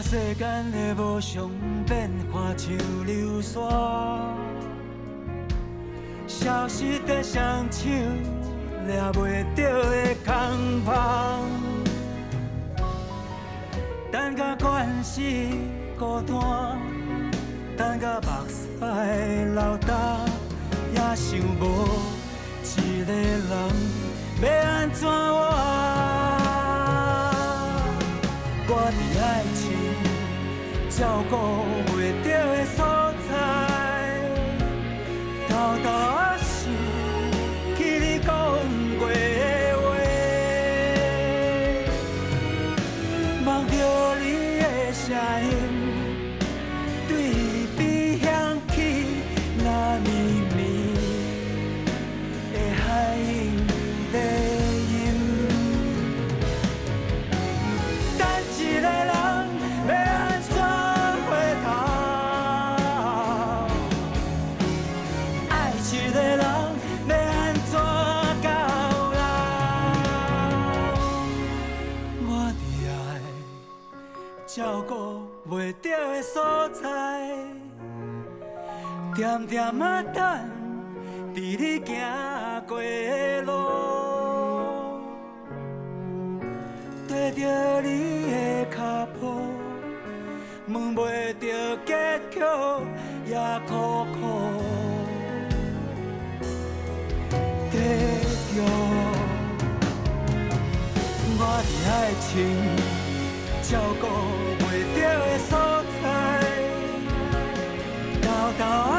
世间的无常变化像流沙，消失的双手抓袂到的空芳，等甲关系孤单，等甲目屎流干，也想无一个人要安怎活。照顾袂到的所在，偷偷点点啊等，伫你行过的路，跟着你的脚步，问袂到结局也苦苦地叫。我的爱情照顾袂到的所在，偷偷。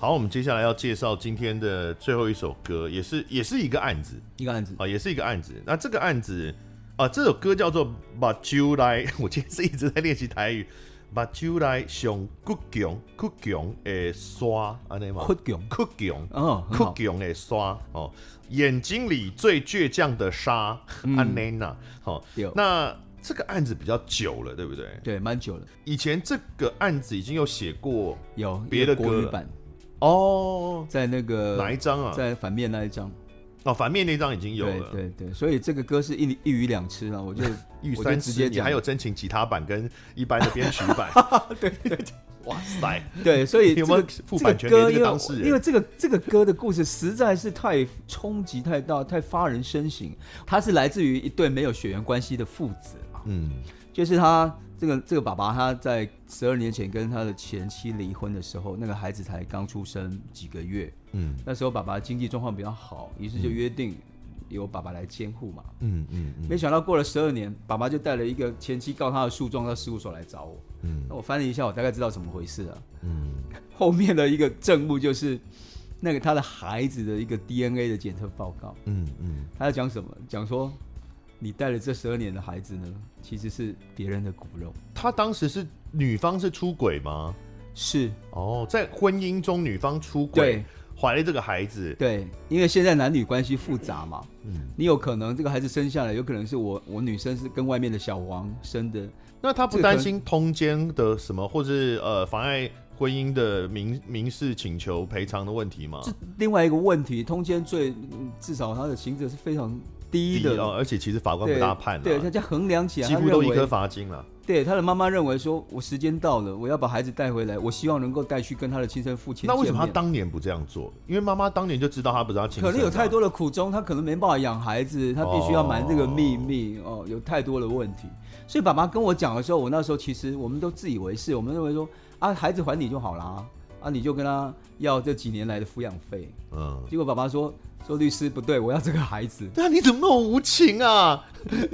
好，我们接下来要介绍今天的最后一首歌，也是也是一个案子，一个案子啊，也是一个案子。那这个案子啊，这首歌叫做《把酒来》，<laughs> 我今天是一直在练习台语。把酒来上倔强，倔强的刷，安尼嘛？倔强，倔强，嗯，倔强的刷哦。眼睛里最倔强的沙，安妮娜。好，那这个案子比较久了，对不对？对，蛮久了。以前这个案子已经有写过，有别的歌版哦，在那个哪一张啊？在反面那一张。哦，反面那张已经有了，对对对，所以这个歌是一一鱼两吃啊，我就 <laughs> 一鱼三吃，直接你还有真情吉他版跟一般的编曲版，对 <laughs> 对对，<laughs> 哇塞，对，所以有没有付版这个当事人？因为这个这个歌的故事实在是太冲击太大，太发人深省。它是来自于一对没有血缘关系的父子啊，嗯，就是他这个这个爸爸他在十二年前跟他的前妻离婚的时候，那个孩子才刚出生几个月。嗯，那时候爸爸经济状况比较好，于是就约定由爸爸来监护嘛。嗯嗯，没想到过了十二年，爸爸就带了一个前妻告他的诉状到事务所来找我。嗯，那我翻了一下，我大概知道怎么回事了。嗯，<laughs> 后面的一个证物就是那个他的孩子的一个 DNA 的检测报告。嗯嗯，他在讲什么？讲说你带了这十二年的孩子呢，其实是别人的骨肉。他当时是女方是出轨吗？是。哦，在婚姻中女方出轨。怀了这个孩子，对，因为现在男女关系复杂嘛，嗯，你有可能这个孩子生下来，有可能是我我女生是跟外面的小王生的，那他不担心通奸的什么，或是呃妨碍婚姻的民民事请求赔偿的问题吗？这另外一个问题，通奸罪至少他的刑责是非常低的而且其实法官不大判，对，他家衡量起来，几乎都一颗罚金了。对，他的妈妈认为说，我时间到了，我要把孩子带回来，我希望能够带去跟他的亲生父亲。那为什么他当年不这样做？因为妈妈当年就知道他不是他亲生。可能有太多的苦衷，他可能没办法养孩子，他必须要瞒这个秘密哦，哦，有太多的问题。所以爸爸跟我讲的时候，我那时候其实我们都自以为是，我们认为说啊，孩子还你就好啦啊，你就跟他要这几年来的抚养费。嗯，结果爸爸说。说律师不对，我要这个孩子。那你怎么那么无情啊？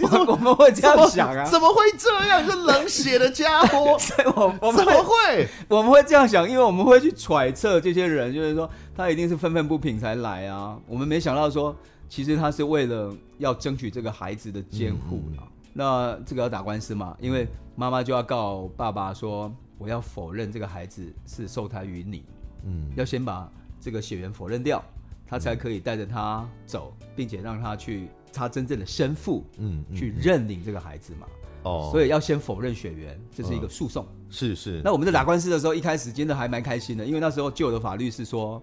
我 <laughs> 我们会这样想啊？怎么会这样？一个冷血的家伙！<laughs> 我我们怎么会？我们会这样想，因为我们会去揣测这些人，就是说他一定是愤愤不平才来啊。我们没想到说，其实他是为了要争取这个孩子的监护那这个要打官司嘛？因为妈妈就要告爸爸说，我要否认这个孩子是受胎于你。嗯，要先把这个血缘否认掉。他才可以带着他走，并且让他去他真正的生父，嗯，去认领这个孩子嘛。哦，所以要先否认血缘，这是一个诉讼。是是。那我们在打官司的时候，一开始真的还蛮开心的，因为那时候旧的法律是说，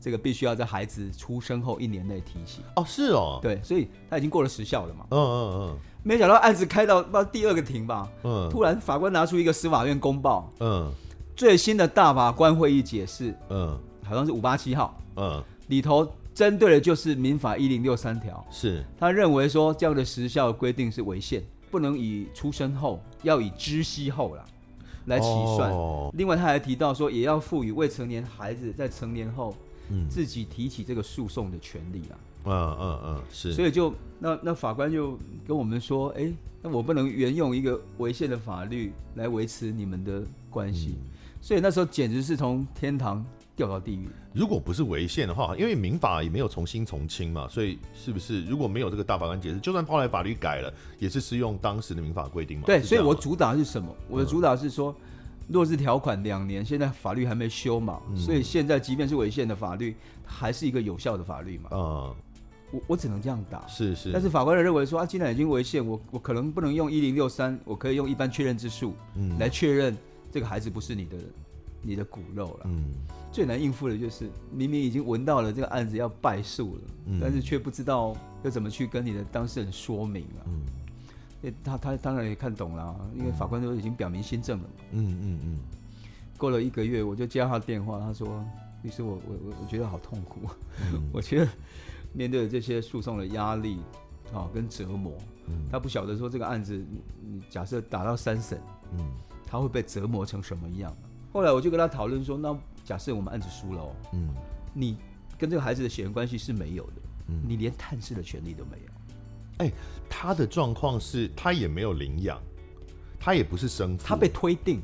这个必须要在孩子出生后一年内提起。哦，是哦。对，所以他已经过了时效了嘛。嗯嗯嗯。没想到案子开到到第二个庭吧，嗯，突然法官拿出一个司法院公报，嗯，最新的大法官会议解释，嗯，好像是五八七号，嗯。里头针对的就是民法一零六三条，是他认为说这样的时效规定是违宪，不能以出生后，要以知悉后啦来起算。哦、另外他还提到说，也要赋予未成年孩子在成年后，自己提起这个诉讼的权利啦。嗯嗯嗯，是。所以就那那法官就跟我们说，哎、欸，那我不能沿用一个违宪的法律来维持你们的关系，嗯、所以那时候简直是从天堂。掉到地狱。如果不是违宪的话，因为民法也没有重新从轻嘛，所以是不是如果没有这个大法官解释，就算后来法律改了，也是适用当时的民法规定嘛？对，所以我主打是什么？我的主打是说，落日条款两年，现在法律还没修嘛，嗯、所以现在即便是违宪的法律，还是一个有效的法律嘛。嗯，我我只能这样打。是是。但是法官人认为说，啊，既然已经违宪，我我可能不能用一零六三，我可以用一般确认之诉，嗯，来确认这个孩子不是你的你的骨肉了。嗯。最难应付的就是，明明已经闻到了这个案子要败诉了，嗯、但是却不知道要怎么去跟你的当事人说明啊。嗯，他他当然也看懂了，因为法官都已经表明心证了嘛。嗯嗯嗯。嗯过了一个月，我就接到他电话，他说：“律师，我我我我觉得好痛苦，嗯、<laughs> 我觉得面对这些诉讼的压力啊跟折磨，嗯、他不晓得说这个案子，你假设打到三审，嗯，他会被折磨成什么样？后来我就跟他讨论说，那。假设我们案子输了哦，嗯，你跟这个孩子的血缘关系是没有的，嗯，你连探视的权利都没有。哎、欸，他的状况是他也没有领养，他也不是生父，他被推定，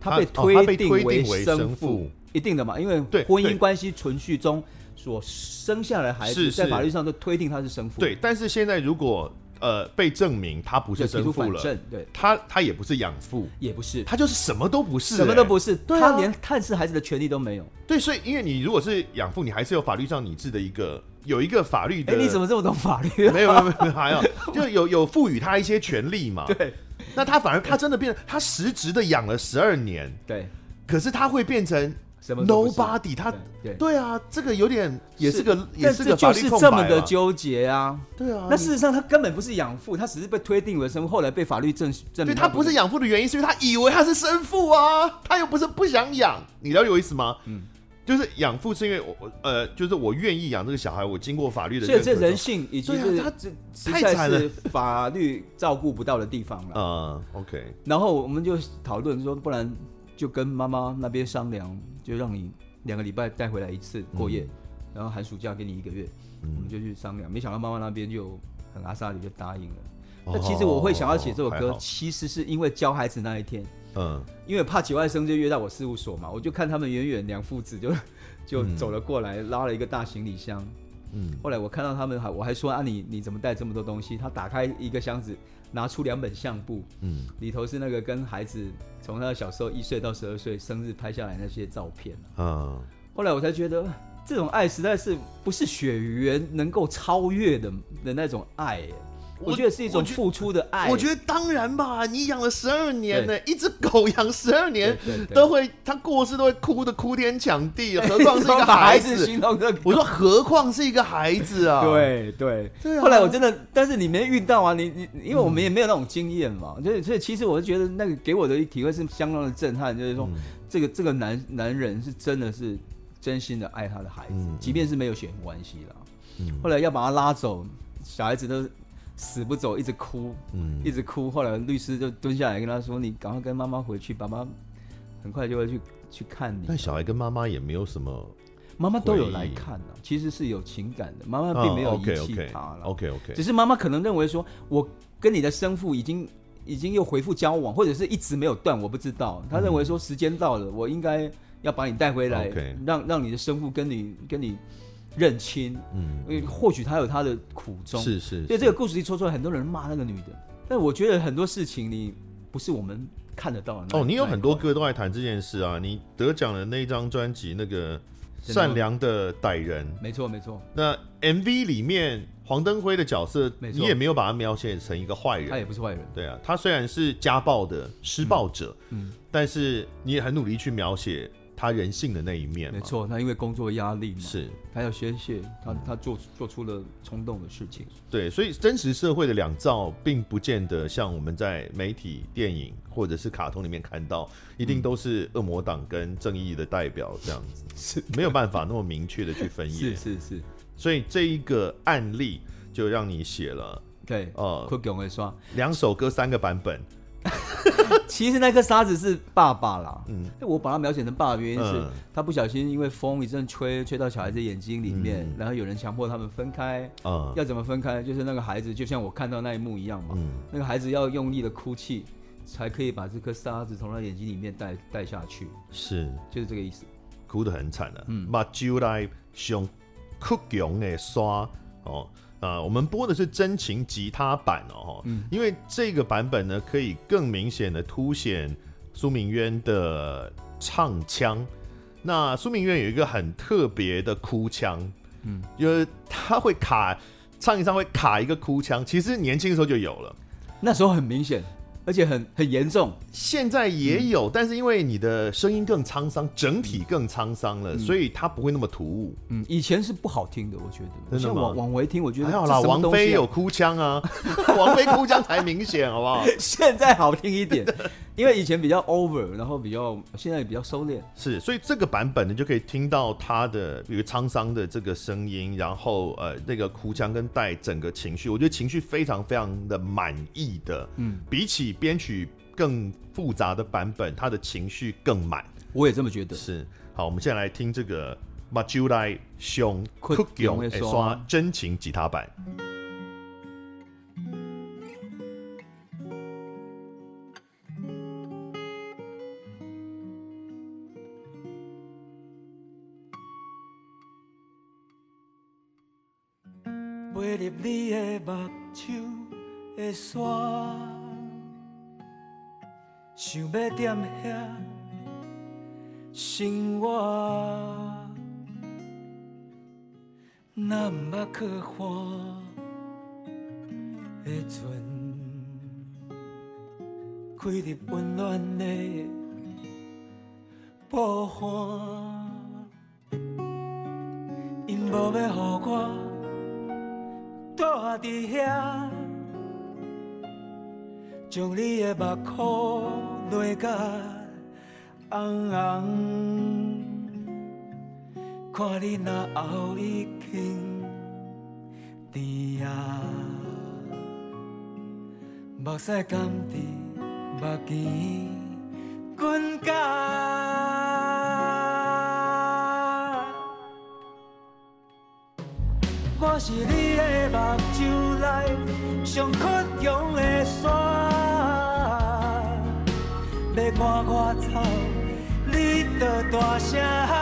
他被推定为生父，一定的嘛，因为婚姻关系存续中所生下来孩子，在法律上都推定他是生父。对，但是现在如果呃被证明他不是生父了，对，他他也不是养父，也不是，他就是什么都不是，什么都不是，他连探视孩子的权利都没有。对，所以因为你如果是养父，你还是有法律上拟制的一个有一个法律的。你怎么这么懂法律？没有没有没有，还有就有有赋予他一些权利嘛。<laughs> 对。那他反而他真的变成他实质的养了十二年，对，可是他会变成什么？Nobody，他对对啊，这个有点也是个也是个法律空白，就是这么的纠结啊，对啊。那事实上他根本不是养父，他只是被推定为生父，后来被法律证证明他不是养父的原因，是因为他以为他是生父啊，他又不是不想养，你了解我意思吗？嗯。就是养父是因为我呃，就是我愿意养这个小孩，我经过法律的，所以这人性以及是他这太惨了，法律照顾不到的地方了。啊、uh,，OK。然后我们就讨论说，不然就跟妈妈那边商量，就让你两个礼拜带回来一次过夜，嗯、然后寒暑假给你一个月，嗯、我们就去商量。没想到妈妈那边就很阿萨里就答应了。那、oh, 其实我会想要写这首歌，其实是因为教孩子那一天。嗯，因为怕节外生枝，就约到我事务所嘛，我就看他们远远两父子就 <laughs> 就走了过来，拉了一个大行李箱。嗯，后来我看到他们还，我还说啊，你你怎么带这么多东西？他打开一个箱子，拿出两本相簿，嗯，里头是那个跟孩子从他小时候一岁到十二岁生日拍下来那些照片。啊，后来我才觉得这种爱实在是不是血缘能够超越的的那种爱。我觉得是一种付出的爱。我觉得当然吧，你养了十二年呢，一只狗养十二年都会，它过世都会哭的哭天抢地，何况是一个孩子。我说何况是一个孩子啊？对对对。后来我真的，但是你没遇到啊，你你因为我们也没有那种经验嘛，所以所以其实我是觉得那个给我的体会是相当的震撼，就是说这个这个男男人是真的是真心的爱他的孩子，即便是没有血缘关系了。后来要把他拉走，小孩子都。死不走，一直哭，嗯，一直哭。后来律师就蹲下来跟他说：“你赶快跟妈妈回去，爸爸很快就会去去看你。”但小孩跟妈妈也没有什么，妈妈都有来看。其实是有情感的，妈妈并没有遗弃他了。OK OK，只是妈妈可能认为说，我跟你的生父已经已经又恢复交往，或者是一直没有断，我不知道。他认为说时间到了，我应该要把你带回来.让让你的生父跟你跟你。认亲，嗯，因为或许他有他的苦衷，是是，是。所以这个故事一说出来，很多人骂那个女的。但我觉得很多事情你不是我们看得到的。哦，你有很多歌都在谈这件事啊。你得奖的那张专辑，那个善良的歹人，没错没错。那 MV 里面黄登辉的角色，你也没有把他描写成一个坏人，他也不是坏人。对啊，他虽然是家暴的施暴者，嗯，嗯，但是你也很努力去描写。他人性的那一面，没错。他因为工作压力嘛，是，他要宣泄，他他做做出了冲动的事情。对，所以真实社会的两造，并不见得像我们在媒体、电影或者是卡通里面看到，一定都是恶魔党跟正义的代表这样子，<laughs> 是没有办法那么明确的去分野。是是是。所以这一个案例就让你写了，对，呃，两首歌三个版本。<laughs> 其实那颗沙子是爸爸啦，嗯，我把它描写成爸的原因是，他不小心因为风一阵吹，吹到小孩子眼睛里面，然后有人强迫他们分开，啊，要怎么分开？就是那个孩子就像我看到那一幕一样嘛，那个孩子要用力的哭泣，才可以把这颗沙子从他眼睛里面带带下去，是，就是这个意思，哭得很惨的，嗯，把酒来上哭强的沙哦。啊、呃，我们播的是真情吉他版哦，嗯，因为这个版本呢，可以更明显的凸显苏明渊的唱腔。那苏明渊有一个很特别的哭腔，嗯，就是他会卡，唱一唱会卡一个哭腔，其实年轻的时候就有了，那时候很明显。而且很很严重，现在也有、嗯，但是因为你的声音更沧桑，整体更沧桑了、嗯，所以它不会那么突兀。嗯，以前是不好听的，我觉得。真的吗？往往回听，我觉得、啊、还好啦。王菲有哭腔啊，<laughs> 王菲哭腔才明显，好不好？现在好听一点，因为以前比较 over，然后比较现在也比较收敛。是，所以这个版本呢，就可以听到他的比如沧桑的这个声音，然后呃那个哭腔跟带整个情绪，我觉得情绪非常非常的满意的。嗯，比起。编曲更复杂的版本，他的情绪更满。我也这么觉得。是好，我们现在来听这个《Majuli》兄 Cookyong 刷真情吉他版。入你的目，的。想要踮遐生活，若毋捌靠岸的船，开入温暖的波帆，因无要予我。住伫遐，将你的目眶泪甲红红，看你那后已经甜啊，目屎甘伫目间滚干。我是你的目睭内上倔强的山，声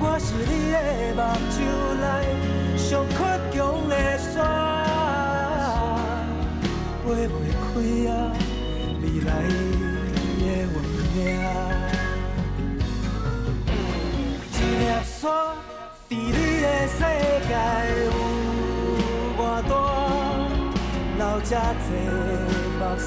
我是你的目睭内最倔强的山，飞不开啊未来的运命。一粒沙在你的世界有偌大，流下几目屎。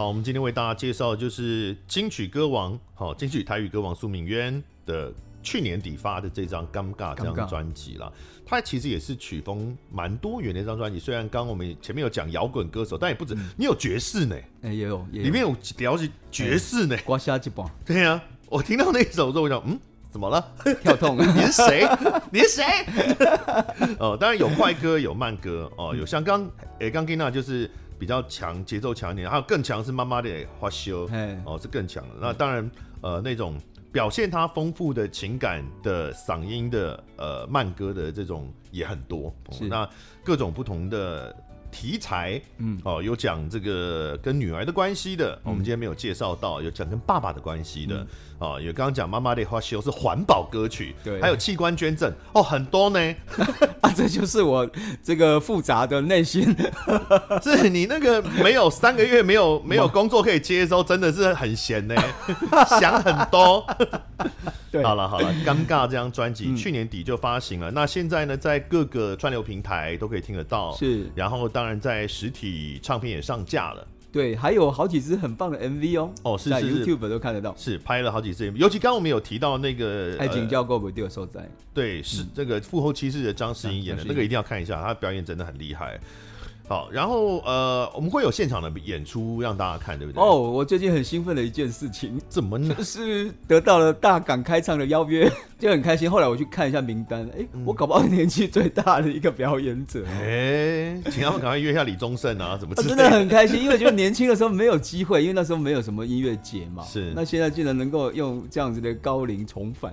好，我们今天为大家介绍的就是金曲歌王，好，金曲台语歌王苏明渊的去年底发的这张《尴尬》这张专辑啦。它其实也是曲风蛮多元的一张专辑，虽然刚我们前面有讲摇滚歌手，但也不止，嗯、你有爵士呢，哎、欸，也有，也有，里面有了解爵士呢，刮痧一半。对呀、啊，我听到那首之后，我想，嗯，怎么了？跳痛？<laughs> 你是谁？你是谁？<laughs> 哦，当然有快歌，有慢歌，哦，有像刚，哎，刚听到就是。比较强节奏强一点，还有更强是妈妈的花修哦，是更强的。那当然，呃，那种表现他丰富的情感的嗓音的呃慢歌的这种也很多。是那各种不同的题材，嗯，哦，有讲这个跟女儿的关系的，嗯、我们今天没有介绍到，有讲跟爸爸的关系的，啊、嗯，有刚刚讲妈妈的花秀是环保歌曲，对，还有器官捐赠，哦，很多呢，<laughs> 啊，这就是我这个复杂的内心，<laughs> 是你那个没有三个月没有没有工作可以接的时候，真的是很闲呢，<laughs> 想很多。对，好了好了，尴尬这张专辑、嗯、去年底就发行了，那现在呢，在各个串流平台都可以听得到，是，然后当然在实体唱片也上架了，对，还有好几支很棒的 MV 哦，哦，是在 YouTube 都看得到，是拍了好几支 MV，尤其刚刚我们有提到那个爱情教过不丢受灾，对，是、嗯、这个复后七日的张诗颖演的那个一定要看一下，他表演真的很厉害。好，然后呃，我们会有现场的演出让大家看，对不对？哦，我最近很兴奋的一件事情，怎么呢？就是得到了大港开唱的邀约，就很开心。后来我去看一下名单，哎，嗯、我搞不好年纪最大的一个表演者。哎，请他们赶快约一下李宗盛啊，怎么、啊？真的很开心，因为就年轻的时候没有机会，因为那时候没有什么音乐节嘛。是，那现在竟然能够用这样子的高龄重返。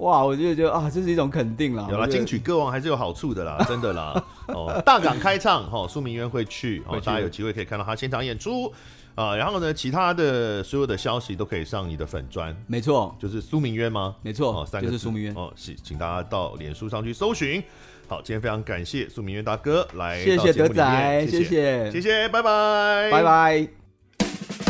哇，我就觉得啊，这是一种肯定啦。有啦，金曲歌王还是有好处的啦，<laughs> 真的啦。哦，大港开唱，哈、哦，苏明渊会去，哦，大家有机会可以看到他现场演出啊、呃。然后呢，其他的所有的消息都可以上你的粉砖，没错，就是苏明渊吗？没错，哦，三个就是苏明渊哦，是请大家到脸书上去搜寻。好，今天非常感谢苏明渊大哥来，谢谢德仔，谢谢，谢谢，拜拜，拜拜。